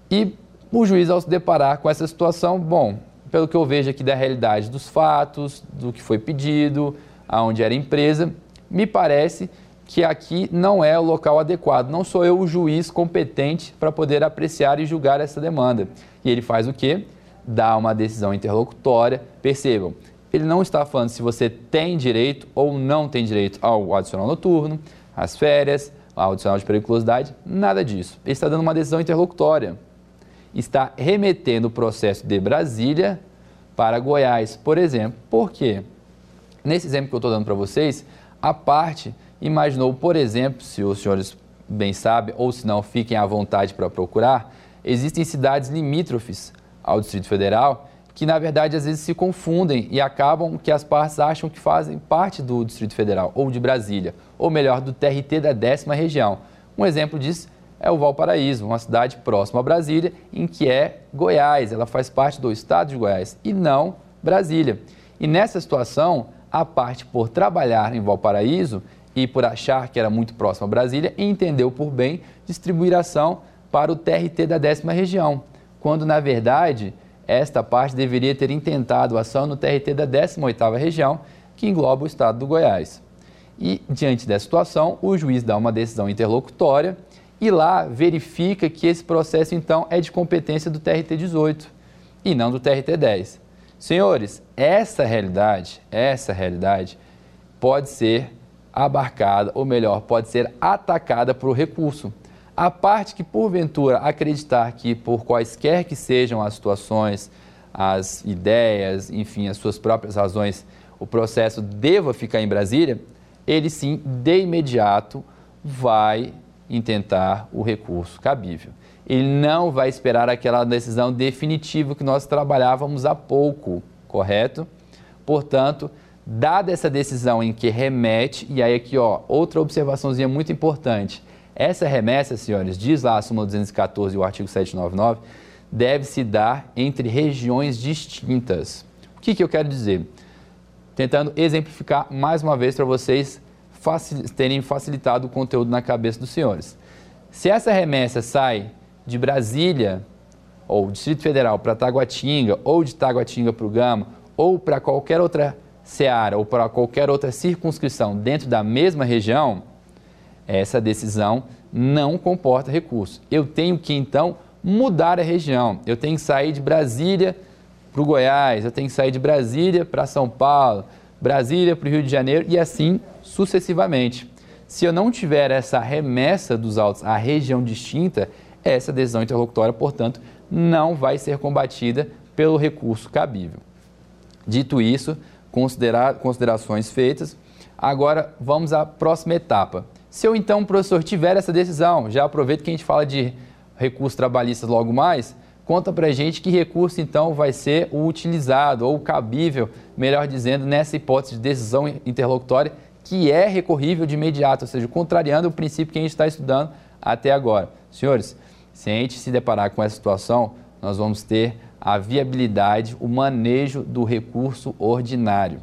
E o juiz, ao se deparar com essa situação, bom, pelo que eu vejo aqui da realidade dos fatos, do que foi pedido, aonde era a empresa, me parece que aqui não é o local adequado. Não sou eu o juiz competente para poder apreciar e julgar essa demanda. E ele faz o quê? Dá uma decisão interlocutória. Percebam, ele não está falando se você tem direito ou não tem direito ao adicional noturno, às férias, ao adicional de periculosidade, nada disso. Ele está dando uma decisão interlocutória. Está remetendo o processo de Brasília para Goiás, por exemplo. Por quê? Nesse exemplo que eu estou dando para vocês, a parte imaginou, por exemplo, se os senhores bem sabem, ou se não, fiquem à vontade para procurar, existem cidades limítrofes ao Distrito Federal que, na verdade, às vezes se confundem e acabam que as partes acham que fazem parte do Distrito Federal ou de Brasília, ou melhor, do TRT da décima região. Um exemplo disso é o Valparaíso, uma cidade próxima a Brasília, em que é Goiás, ela faz parte do estado de Goiás e não Brasília. E nessa situação, a parte por trabalhar em Valparaíso e por achar que era muito próximo a Brasília, entendeu por bem distribuir ação para o TRT da décima região, quando na verdade esta parte deveria ter intentado ação no TRT da 18ª região, que engloba o estado do Goiás. E diante dessa situação, o juiz dá uma decisão interlocutória e lá verifica que esse processo então é de competência do TRT 18 e não do TRT 10. Senhores, essa realidade, essa realidade pode ser abarcada, ou melhor, pode ser atacada por recurso. A parte que, porventura, acreditar que, por quaisquer que sejam as situações, as ideias, enfim, as suas próprias razões, o processo deva ficar em Brasília, ele sim, de imediato, vai intentar o recurso cabível ele não vai esperar aquela decisão definitiva que nós trabalhávamos há pouco, correto? Portanto, dada essa decisão em que remete, e aí aqui, ó, outra observaçãozinha muito importante. Essa remessa, senhores, diz lá a súmula 214 e o artigo 799, deve se dar entre regiões distintas. O que, que eu quero dizer? Tentando exemplificar mais uma vez para vocês facil terem facilitado o conteúdo na cabeça dos senhores. Se essa remessa sai de Brasília ou Distrito Federal para Taguatinga, ou de Taguatinga para o Gama, ou para qualquer outra seara ou para qualquer outra circunscrição dentro da mesma região, essa decisão não comporta recurso. Eu tenho que então mudar a região. Eu tenho que sair de Brasília para o Goiás, eu tenho que sair de Brasília para São Paulo, Brasília para o Rio de Janeiro e assim sucessivamente. Se eu não tiver essa remessa dos autos à região distinta, essa decisão interlocutória, portanto, não vai ser combatida pelo recurso cabível. Dito isso, considerações feitas, agora vamos à próxima etapa. Se eu então, professor, tiver essa decisão, já aproveito que a gente fala de recursos trabalhistas logo mais, conta para gente que recurso então vai ser o utilizado ou cabível, melhor dizendo, nessa hipótese de decisão interlocutória que é recorrível de imediato, ou seja, contrariando o princípio que a gente está estudando até agora. Senhores, se a gente se deparar com essa situação, nós vamos ter a viabilidade, o manejo do recurso ordinário.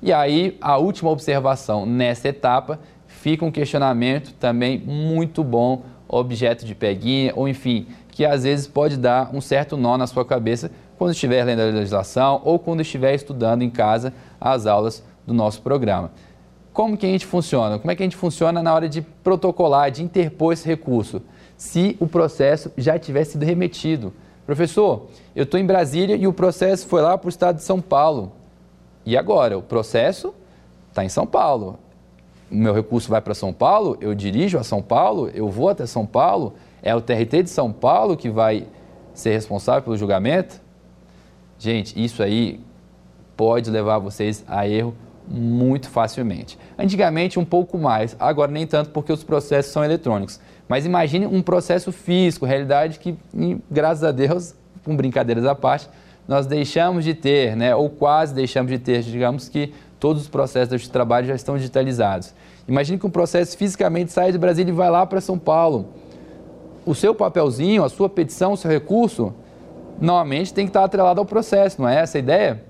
E aí, a última observação nessa etapa fica um questionamento também muito bom, objeto de peguinha, ou enfim, que às vezes pode dar um certo nó na sua cabeça quando estiver lendo a legislação ou quando estiver estudando em casa as aulas do nosso programa. Como que a gente funciona? Como é que a gente funciona na hora de protocolar, de interpor esse recurso? Se o processo já tiver sido remetido. Professor, eu estou em Brasília e o processo foi lá para o estado de São Paulo. E agora? O processo está em São Paulo. O meu recurso vai para São Paulo, eu dirijo a São Paulo, eu vou até São Paulo. É o TRT de São Paulo que vai ser responsável pelo julgamento? Gente, isso aí pode levar vocês a erro muito facilmente. Antigamente um pouco mais, agora nem tanto porque os processos são eletrônicos. Mas imagine um processo físico, realidade que, graças a Deus, com brincadeiras à parte, nós deixamos de ter, né, ou quase deixamos de ter, digamos que todos os processos de trabalho já estão digitalizados. Imagine que um processo fisicamente sai de Brasília e vai lá para São Paulo. O seu papelzinho, a sua petição, o seu recurso, normalmente tem que estar atrelado ao processo, não é essa a ideia?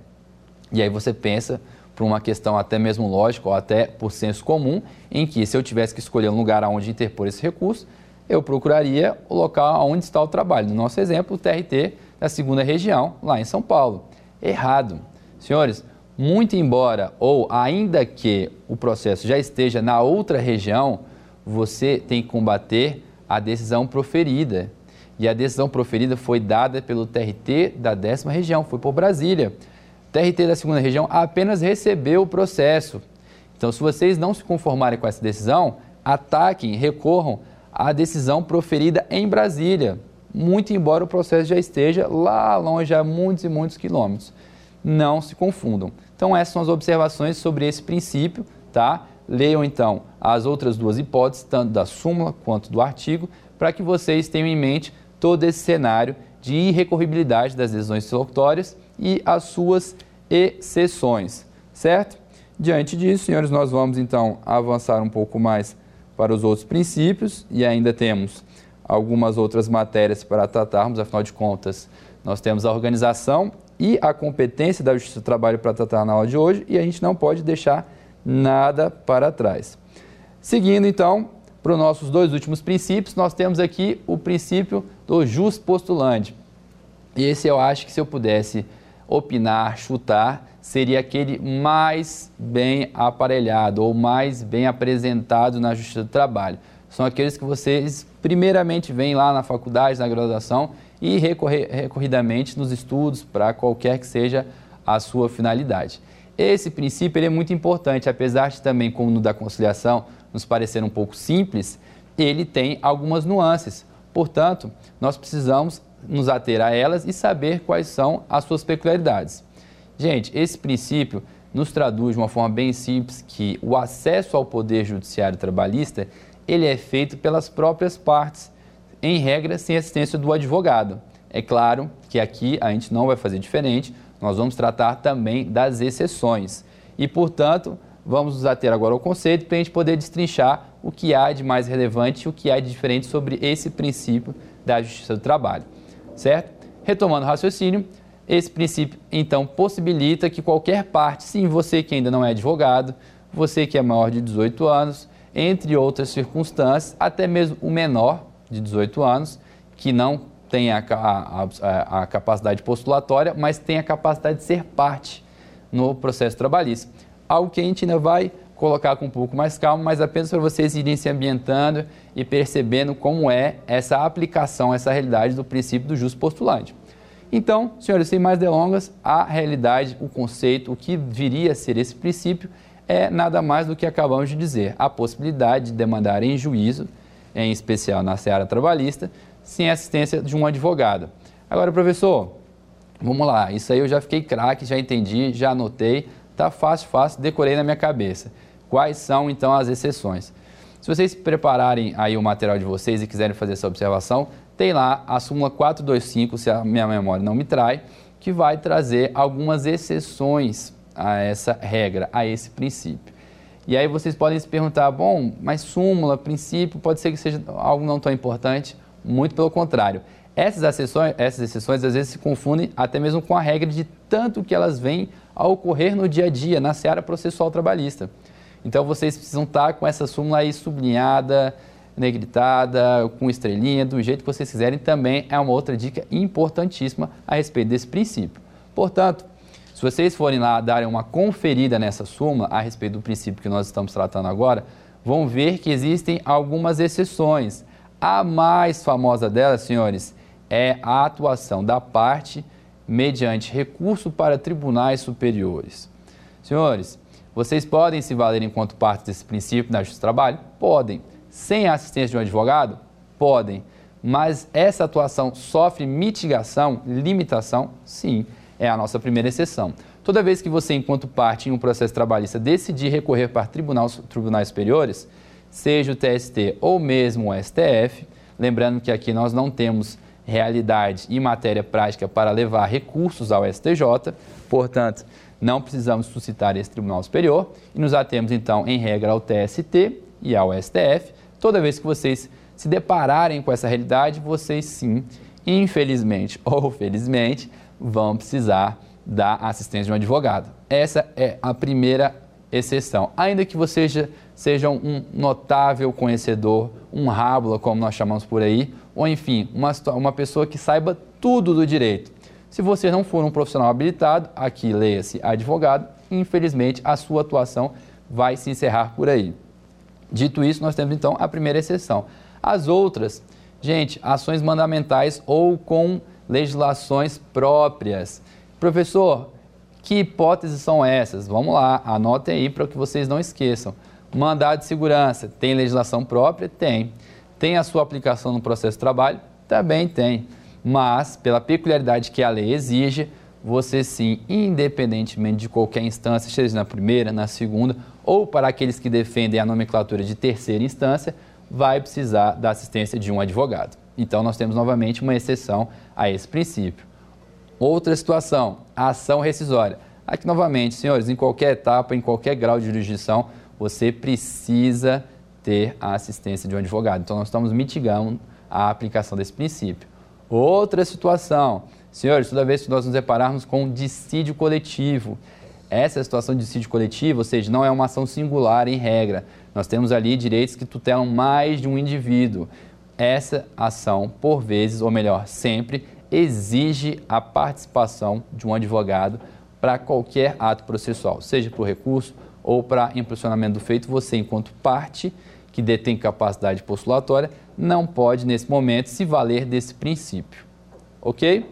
E aí você pensa por uma questão até mesmo lógica ou até por senso comum, em que se eu tivesse que escolher um lugar onde interpor esse recurso, eu procuraria o local onde está o trabalho. No nosso exemplo, o TRT da segunda região, lá em São Paulo. Errado. Senhores, muito embora ou ainda que o processo já esteja na outra região, você tem que combater a decisão proferida. E a decisão proferida foi dada pelo TRT da décima região, foi por Brasília. TRT da segunda região apenas recebeu o processo. Então, se vocês não se conformarem com essa decisão, ataquem, recorram à decisão proferida em Brasília, muito embora o processo já esteja lá longe, a muitos e muitos quilômetros. Não se confundam. Então, essas são as observações sobre esse princípio, tá? Leiam então as outras duas hipóteses, tanto da súmula quanto do artigo, para que vocês tenham em mente todo esse cenário de irrecorribilidade das decisões interlocutórias e as suas exceções, certo? Diante disso, senhores, nós vamos então avançar um pouco mais para os outros princípios e ainda temos algumas outras matérias para tratarmos, afinal de contas, nós temos a organização e a competência da Justiça do Trabalho para tratar na aula de hoje e a gente não pode deixar nada para trás. Seguindo então para os nossos dois últimos princípios, nós temos aqui o princípio do jus postulante. E esse eu acho que se eu pudesse opinar, chutar, seria aquele mais bem aparelhado ou mais bem apresentado na Justiça do Trabalho. São aqueles que vocês primeiramente veem lá na faculdade, na graduação e recorridamente nos estudos para qualquer que seja a sua finalidade. Esse princípio é muito importante, apesar de também, como no da conciliação, nos parecer um pouco simples, ele tem algumas nuances. Portanto, nós precisamos nos ater a elas e saber quais são as suas peculiaridades. Gente, esse princípio nos traduz de uma forma bem simples que o acesso ao poder judiciário trabalhista ele é feito pelas próprias partes, em regra sem assistência do advogado. É claro que aqui a gente não vai fazer diferente, nós vamos tratar também das exceções. E, portanto, vamos nos ater agora ao conceito para a gente poder destrinchar o que há de mais relevante e o que há de diferente sobre esse princípio da justiça do trabalho. Certo? Retomando o raciocínio, esse princípio então possibilita que qualquer parte, sim, você que ainda não é advogado, você que é maior de 18 anos, entre outras circunstâncias, até mesmo o menor de 18 anos, que não tem a, a, a, capacidade postulatória, mas tem a capacidade de ser parte no processo trabalhista. Algo que a gente ainda vai colocar com um pouco mais calma, mas apenas para vocês irem se ambientando e percebendo como é essa aplicação, essa realidade do princípio do justo postulante. Então, senhores, sem mais delongas, a realidade, o conceito, o que viria a ser esse princípio é nada mais do que acabamos de dizer, a possibilidade de demandar em juízo, em especial na seara trabalhista, sem assistência de um advogado. Agora, professor, vamos lá, isso aí eu já fiquei craque, já entendi, já anotei, tá fácil, fácil, decorei na minha cabeça. Quais são então as exceções? Se vocês prepararem aí o material de vocês e quiserem fazer essa observação, tem lá a súmula 425, se a minha memória não me trai, que vai trazer algumas exceções a essa regra, a esse princípio. E aí vocês podem se perguntar, bom, mas súmula, princípio, pode ser que seja algo não tão importante? Muito pelo contrário. Essas exceções, essas exceções às vezes se confundem até mesmo com a regra de tanto que elas vêm a ocorrer no dia a dia, na seara processual trabalhista. Então vocês precisam estar com essa súmula aí sublinhada, negritada, com estrelinha, do jeito que vocês quiserem, também é uma outra dica importantíssima a respeito desse princípio. Portanto, se vocês forem lá darem uma conferida nessa súmula a respeito do princípio que nós estamos tratando agora, vão ver que existem algumas exceções. A mais famosa delas, senhores, é a atuação da parte mediante recurso para tribunais superiores. Senhores, vocês podem se valer enquanto parte desse princípio na justiça do trabalho? Podem. Sem a assistência de um advogado? Podem. Mas essa atuação sofre mitigação, limitação? Sim é a nossa primeira exceção. Toda vez que você, enquanto parte em um processo trabalhista, decidir recorrer para tribunal, tribunais superiores, seja o TST ou mesmo o STF, lembrando que aqui nós não temos realidade e matéria prática para levar recursos ao STJ, portanto, não precisamos suscitar esse Tribunal Superior e nos atemos então, em regra, ao TST e ao STF. Toda vez que vocês se depararem com essa realidade, vocês sim, infelizmente ou felizmente, vão precisar da assistência de um advogado. Essa é a primeira exceção. Ainda que você seja, seja um notável conhecedor, um rábula, como nós chamamos por aí, ou enfim, uma, uma pessoa que saiba tudo do direito. Se você não for um profissional habilitado, aqui leia-se advogado, infelizmente a sua atuação vai se encerrar por aí. Dito isso, nós temos então a primeira exceção. As outras, gente, ações mandamentais ou com legislações próprias. Professor, que hipóteses são essas? Vamos lá, anotem aí para que vocês não esqueçam. Mandado de segurança, tem legislação própria? Tem. Tem a sua aplicação no processo de trabalho? Também tem. Mas, pela peculiaridade que a lei exige, você sim, independentemente de qualquer instância, seja na primeira, na segunda, ou para aqueles que defendem a nomenclatura de terceira instância, vai precisar da assistência de um advogado. Então, nós temos novamente uma exceção a esse princípio. Outra situação, a ação rescisória. Aqui, novamente, senhores, em qualquer etapa, em qualquer grau de jurisdição, você precisa ter a assistência de um advogado. Então, nós estamos mitigando a aplicação desse princípio. Outra situação, senhores, toda vez que nós nos depararmos com dissídio coletivo, essa situação de dissídio coletivo, ou seja, não é uma ação singular em regra. Nós temos ali direitos que tutelam mais de um indivíduo essa ação, por vezes, ou melhor, sempre, exige a participação de um advogado para qualquer ato processual, seja por recurso ou para impulsionamento do feito. Você, enquanto parte que detém capacidade postulatória, não pode, nesse momento, se valer desse princípio. Ok?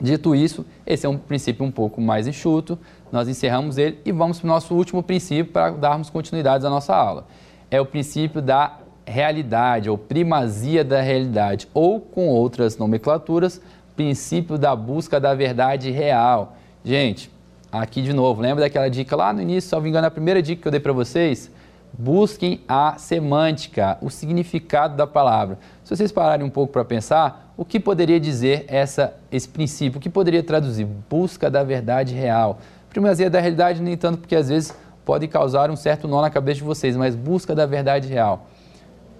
Dito isso, esse é um princípio um pouco mais enxuto, nós encerramos ele e vamos para o nosso último princípio para darmos continuidade à nossa aula. É o princípio da realidade ou primazia da realidade, ou com outras nomenclaturas, princípio da busca da verdade real. Gente, aqui de novo, lembra daquela dica lá no início, não me engano, a primeira dica que eu dei para vocês? Busquem a semântica, o significado da palavra. Se vocês pararem um pouco para pensar, o que poderia dizer essa, esse princípio? O que poderia traduzir? Busca da verdade real. Primazia da realidade, nem tanto, porque às vezes pode causar um certo nó na cabeça de vocês, mas busca da verdade real.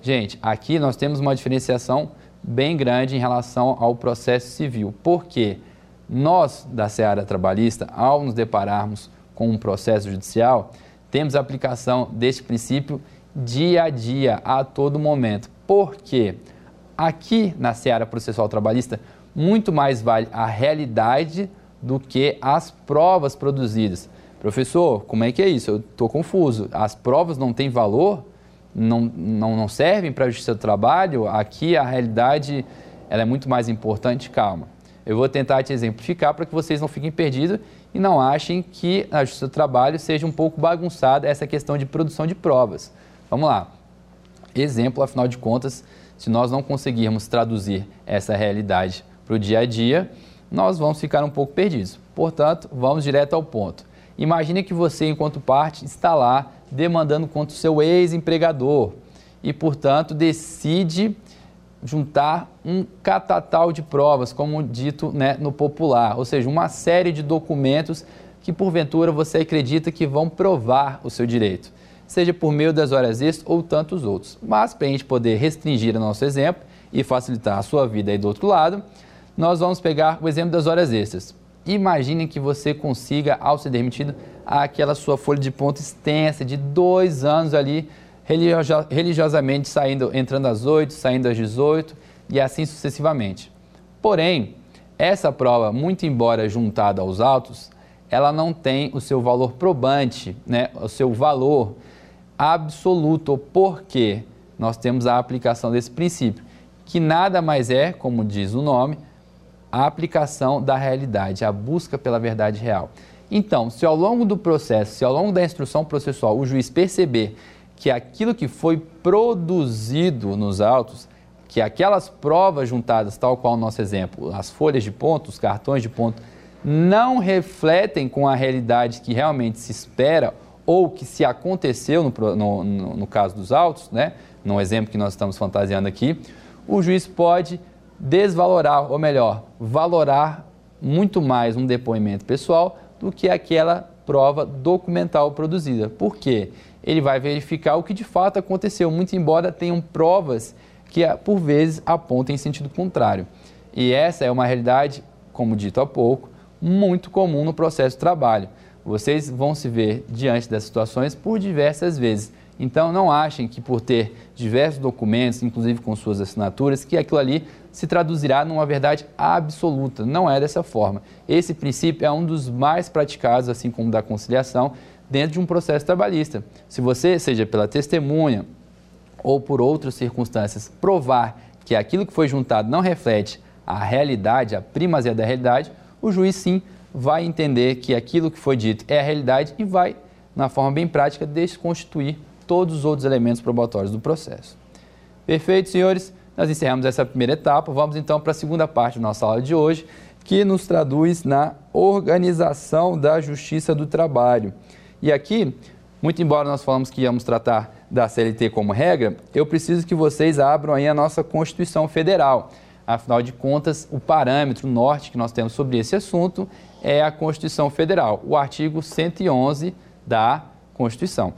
Gente, aqui nós temos uma diferenciação bem grande em relação ao processo civil. Por quê? Nós, da Seara Trabalhista, ao nos depararmos com um processo judicial, temos a aplicação deste princípio dia a dia, a todo momento. Por quê? Aqui na Seara Processual Trabalhista, muito mais vale a realidade do que as provas produzidas. Professor, como é que é isso? Eu estou confuso. As provas não têm valor? Não, não, não servem para a justiça do trabalho? Aqui a realidade ela é muito mais importante. Calma. Eu vou tentar te exemplificar para que vocês não fiquem perdidos e não achem que na justiça do trabalho seja um pouco bagunçada essa questão de produção de provas. Vamos lá. Exemplo, afinal de contas, se nós não conseguirmos traduzir essa realidade para o dia a dia, nós vamos ficar um pouco perdidos. Portanto, vamos direto ao ponto. Imagine que você, enquanto parte, está lá demandando contra o seu ex-empregador e, portanto, decide juntar um catatal de provas, como dito né, no popular, ou seja, uma série de documentos que porventura você acredita que vão provar o seu direito, seja por meio das horas extras ou tantos outros. Mas para a gente poder restringir o nosso exemplo e facilitar a sua vida aí do outro lado, nós vamos pegar o exemplo das horas extras. Imagine que você consiga, ao ser demitido, aquela sua folha de ponto extensa de dois anos ali religiosamente saindo, entrando às 8, saindo às 18 e assim sucessivamente. Porém, essa prova, muito embora juntada aos autos, ela não tem o seu valor probante, né? o seu valor absoluto, porque nós temos a aplicação desse princípio, que nada mais é, como diz o nome, a aplicação da realidade, a busca pela verdade real. Então, se ao longo do processo, se ao longo da instrução processual o juiz perceber que aquilo que foi produzido nos autos, que aquelas provas juntadas, tal qual o nosso exemplo, as folhas de ponto, os cartões de ponto, não refletem com a realidade que realmente se espera ou que se aconteceu no, no, no caso dos autos, né? no exemplo que nós estamos fantasiando aqui, o juiz pode desvalorar, ou melhor, valorar muito mais um depoimento pessoal do que aquela prova documental produzida. Por quê? Ele vai verificar o que de fato aconteceu, muito embora tenham provas que, por vezes, apontem em sentido contrário. E essa é uma realidade, como dito há pouco, muito comum no processo de trabalho. Vocês vão se ver diante dessas situações por diversas vezes. Então, não achem que por ter diversos documentos, inclusive com suas assinaturas, que aquilo ali se traduzirá numa verdade absoluta. Não é dessa forma. Esse princípio é um dos mais praticados, assim como da conciliação, dentro de um processo trabalhista. Se você, seja pela testemunha ou por outras circunstâncias, provar que aquilo que foi juntado não reflete a realidade, a primazia da realidade, o juiz sim vai entender que aquilo que foi dito é a realidade e vai, na forma bem prática, desconstituir todos os outros elementos probatórios do processo. Perfeito, senhores? Nós encerramos essa primeira etapa. Vamos então para a segunda parte da nossa aula de hoje, que nos traduz na organização da justiça do trabalho. E aqui, muito embora nós falamos que íamos tratar da CLT como regra, eu preciso que vocês abram aí a nossa Constituição Federal. Afinal de contas, o parâmetro norte que nós temos sobre esse assunto é a Constituição Federal, o artigo 111 da Constituição.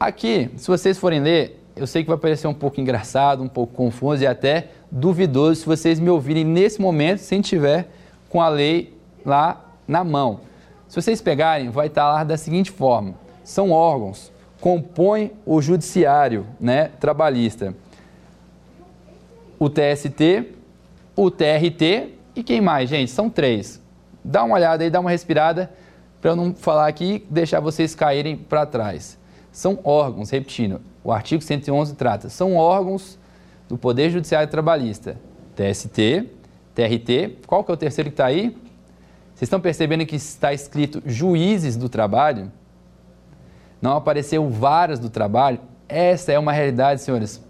Aqui, se vocês forem ler, eu sei que vai parecer um pouco engraçado, um pouco confuso e até duvidoso se vocês me ouvirem nesse momento sem tiver com a lei lá na mão. Se vocês pegarem, vai estar lá da seguinte forma: são órgãos, compõem o judiciário né, trabalhista. O TST, o TRT e quem mais, gente? São três. Dá uma olhada aí, dá uma respirada, para eu não falar aqui e deixar vocês caírem para trás. São órgãos, repetindo, o artigo 111 trata, são órgãos do Poder Judiciário Trabalhista. TST, TRT, qual que é o terceiro que está aí? Vocês estão percebendo que está escrito juízes do trabalho? Não apareceu varas do trabalho? Essa é uma realidade, senhores.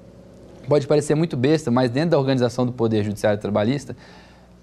Pode parecer muito besta, mas dentro da organização do Poder Judiciário Trabalhista,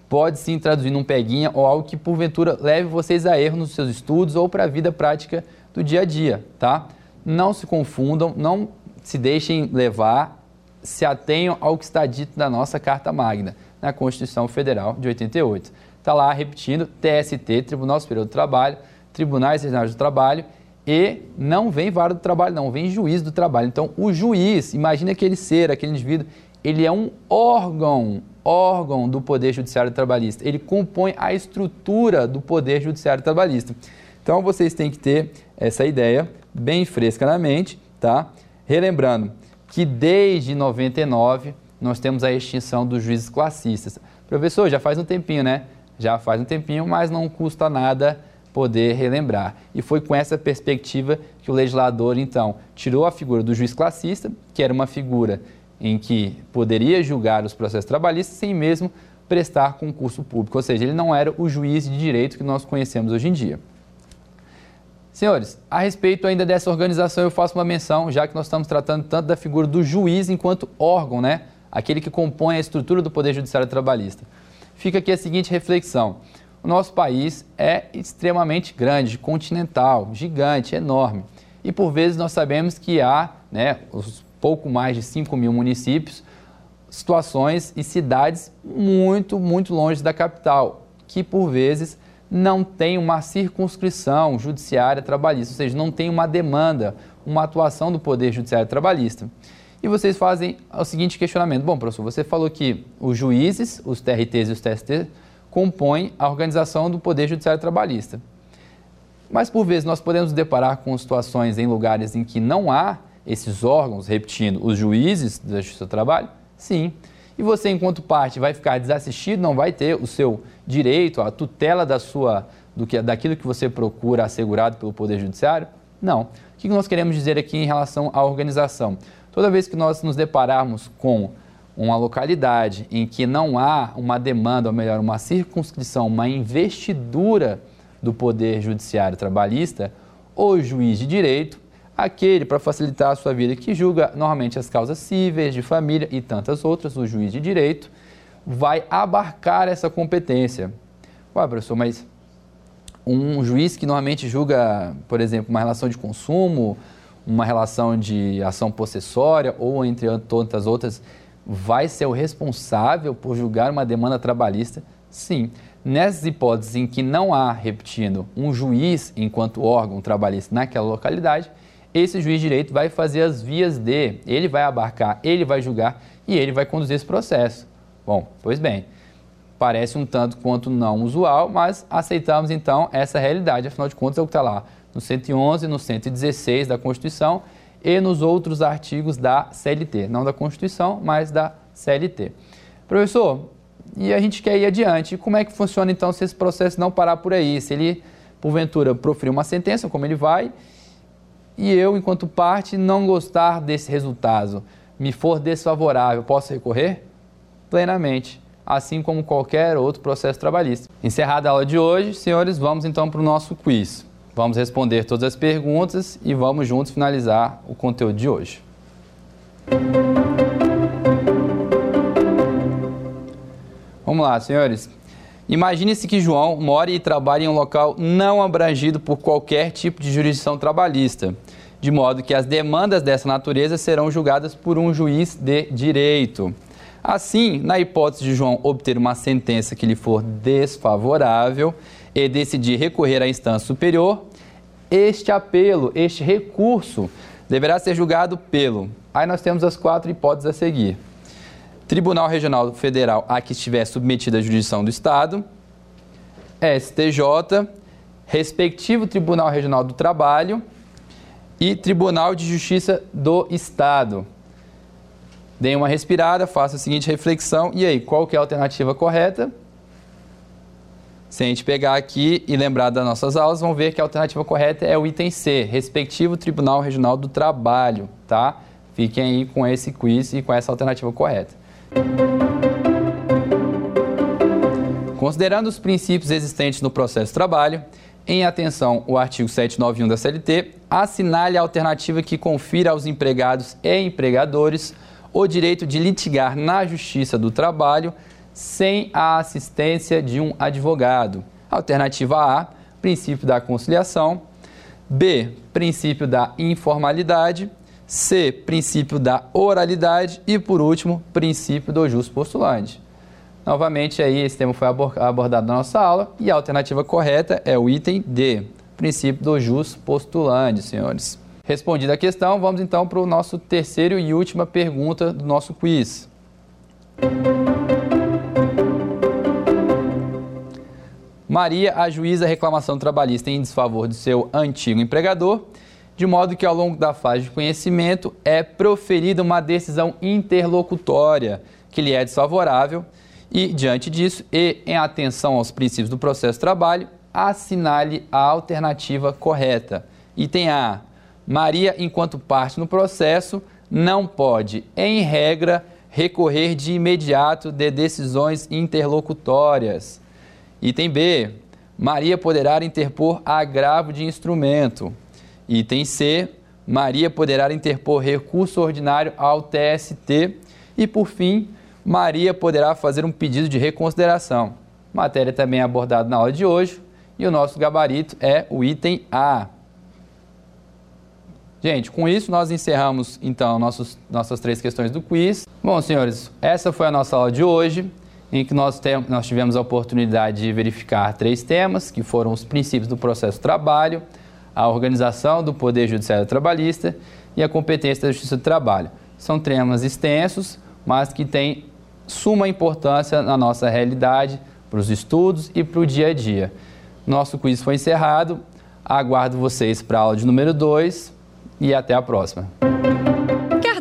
pode sim traduzir num peguinha ou algo que porventura leve vocês a erro nos seus estudos ou para a vida prática do dia a dia, tá? Não se confundam, não se deixem levar se atenham ao que está dito na nossa Carta Magna, na Constituição Federal de 88. Está lá repetindo TST, Tribunal Superior do Trabalho, Tribunais Regionais do Trabalho e não vem vara do trabalho, não, vem juiz do trabalho. Então, o juiz, imagine aquele ser, aquele indivíduo, ele é um órgão, órgão do Poder Judiciário Trabalhista. Ele compõe a estrutura do Poder Judiciário Trabalhista. Então, vocês têm que ter essa ideia bem fresca na mente, tá? Relembrando que desde 99 nós temos a extinção dos juízes classistas. Professor, já faz um tempinho, né? Já faz um tempinho, mas não custa nada poder relembrar. E foi com essa perspectiva que o legislador, então, tirou a figura do juiz classista, que era uma figura em que poderia julgar os processos trabalhistas sem mesmo prestar concurso público, ou seja, ele não era o juiz de direito que nós conhecemos hoje em dia. Senhores, a respeito ainda dessa organização, eu faço uma menção, já que nós estamos tratando tanto da figura do juiz enquanto órgão, né? Aquele que compõe a estrutura do Poder Judiciário Trabalhista. Fica aqui a seguinte reflexão o nosso país é extremamente grande, continental, gigante, enorme. E por vezes nós sabemos que há, né, os pouco mais de 5 mil municípios, situações e cidades muito, muito longe da capital, que por vezes não tem uma circunscrição judiciária trabalhista, ou seja, não tem uma demanda, uma atuação do Poder Judiciário Trabalhista. E vocês fazem o seguinte questionamento: bom, professor, você falou que os juízes, os TRTs e os TST compõem a organização do Poder Judiciário Trabalhista. Mas, por vezes, nós podemos deparar com situações em lugares em que não há esses órgãos, repetindo, os juízes da Justiça do Trabalho? Sim. E você, enquanto parte, vai ficar desassistido, não vai ter o seu direito, a tutela da sua, do que, daquilo que você procura assegurado pelo Poder Judiciário? Não. O que nós queremos dizer aqui em relação à organização? Toda vez que nós nos depararmos com uma localidade em que não há uma demanda, ou melhor, uma circunscrição, uma investidura do Poder Judiciário Trabalhista, o juiz de direito, aquele para facilitar a sua vida que julga normalmente as causas cíveis, de família e tantas outras, o juiz de direito, vai abarcar essa competência. Ué, professor, mas um juiz que normalmente julga, por exemplo, uma relação de consumo, uma relação de ação possessória ou entre tantas outras, vai ser o responsável por julgar uma demanda trabalhista? Sim. Nessas hipóteses em que não há, repetindo, um juiz enquanto órgão trabalhista naquela localidade, esse juiz de direito vai fazer as vias de, ele vai abarcar, ele vai julgar e ele vai conduzir esse processo. Bom, pois bem, parece um tanto quanto não usual, mas aceitamos então essa realidade, afinal de contas é o que está lá no 111, no 116 da Constituição e nos outros artigos da CLT, não da Constituição, mas da CLT. Professor, e a gente quer ir adiante. Como é que funciona então se esse processo não parar por aí? Se ele, porventura, proferir uma sentença, como ele vai, e eu, enquanto parte, não gostar desse resultado, me for desfavorável, posso recorrer? Plenamente, assim como qualquer outro processo trabalhista. Encerrada a aula de hoje, senhores, vamos então para o nosso quiz. Vamos responder todas as perguntas e vamos juntos finalizar o conteúdo de hoje. Vamos lá, senhores. Imagine-se que João mora e trabalha em um local não abrangido por qualquer tipo de jurisdição trabalhista, de modo que as demandas dessa natureza serão julgadas por um juiz de direito. Assim, na hipótese de João obter uma sentença que lhe for desfavorável, e decidir recorrer à instância superior, este apelo, este recurso, deverá ser julgado pelo. Aí nós temos as quatro hipóteses a seguir: Tribunal Regional Federal a que estiver submetida à jurisdição do Estado, STJ, respectivo Tribunal Regional do Trabalho e Tribunal de Justiça do Estado. Deem uma respirada, faça a seguinte reflexão. E aí, qual é a alternativa correta? Se a gente pegar aqui e lembrar das nossas aulas, vão ver que a alternativa correta é o item C, respectivo Tribunal Regional do Trabalho, tá? Fiquem aí com esse quiz e com essa alternativa correta. Considerando os princípios existentes no processo de trabalho, em atenção o artigo 791 da CLT, assinale a alternativa que confira aos empregados e empregadores o direito de litigar na Justiça do Trabalho sem a assistência de um advogado. Alternativa A, princípio da conciliação. B, princípio da informalidade. C. Princípio da oralidade. E por último, princípio do jus postulante. Novamente, aí, esse tema foi abordado na nossa aula e a alternativa correta é o item D, princípio do jus postulante, senhores. Respondida a questão, vamos então para o nosso terceiro e última pergunta do nosso quiz. Maria ajuiza a reclamação trabalhista em desfavor do seu antigo empregador, de modo que ao longo da fase de conhecimento é proferida uma decisão interlocutória que lhe é desfavorável e, diante disso, e em atenção aos princípios do processo de trabalho, assinale a alternativa correta. Item A. Maria, enquanto parte no processo, não pode, em regra, recorrer de imediato de decisões interlocutórias. Item B. Maria poderá interpor agravo de instrumento. Item C. Maria poderá interpor recurso ordinário ao TST. E, por fim, Maria poderá fazer um pedido de reconsideração. Matéria também abordada na aula de hoje e o nosso gabarito é o item A. Gente, com isso nós encerramos então nossos, nossas três questões do quiz. Bom, senhores, essa foi a nossa aula de hoje, em que nós, nós tivemos a oportunidade de verificar três temas, que foram os princípios do processo trabalho, a organização do Poder Judiciário Trabalhista e a competência da Justiça do Trabalho. São temas extensos, mas que têm suma importância na nossa realidade, para os estudos e para o dia a dia. Nosso quiz foi encerrado. Aguardo vocês para a aula de número 2 e até a próxima.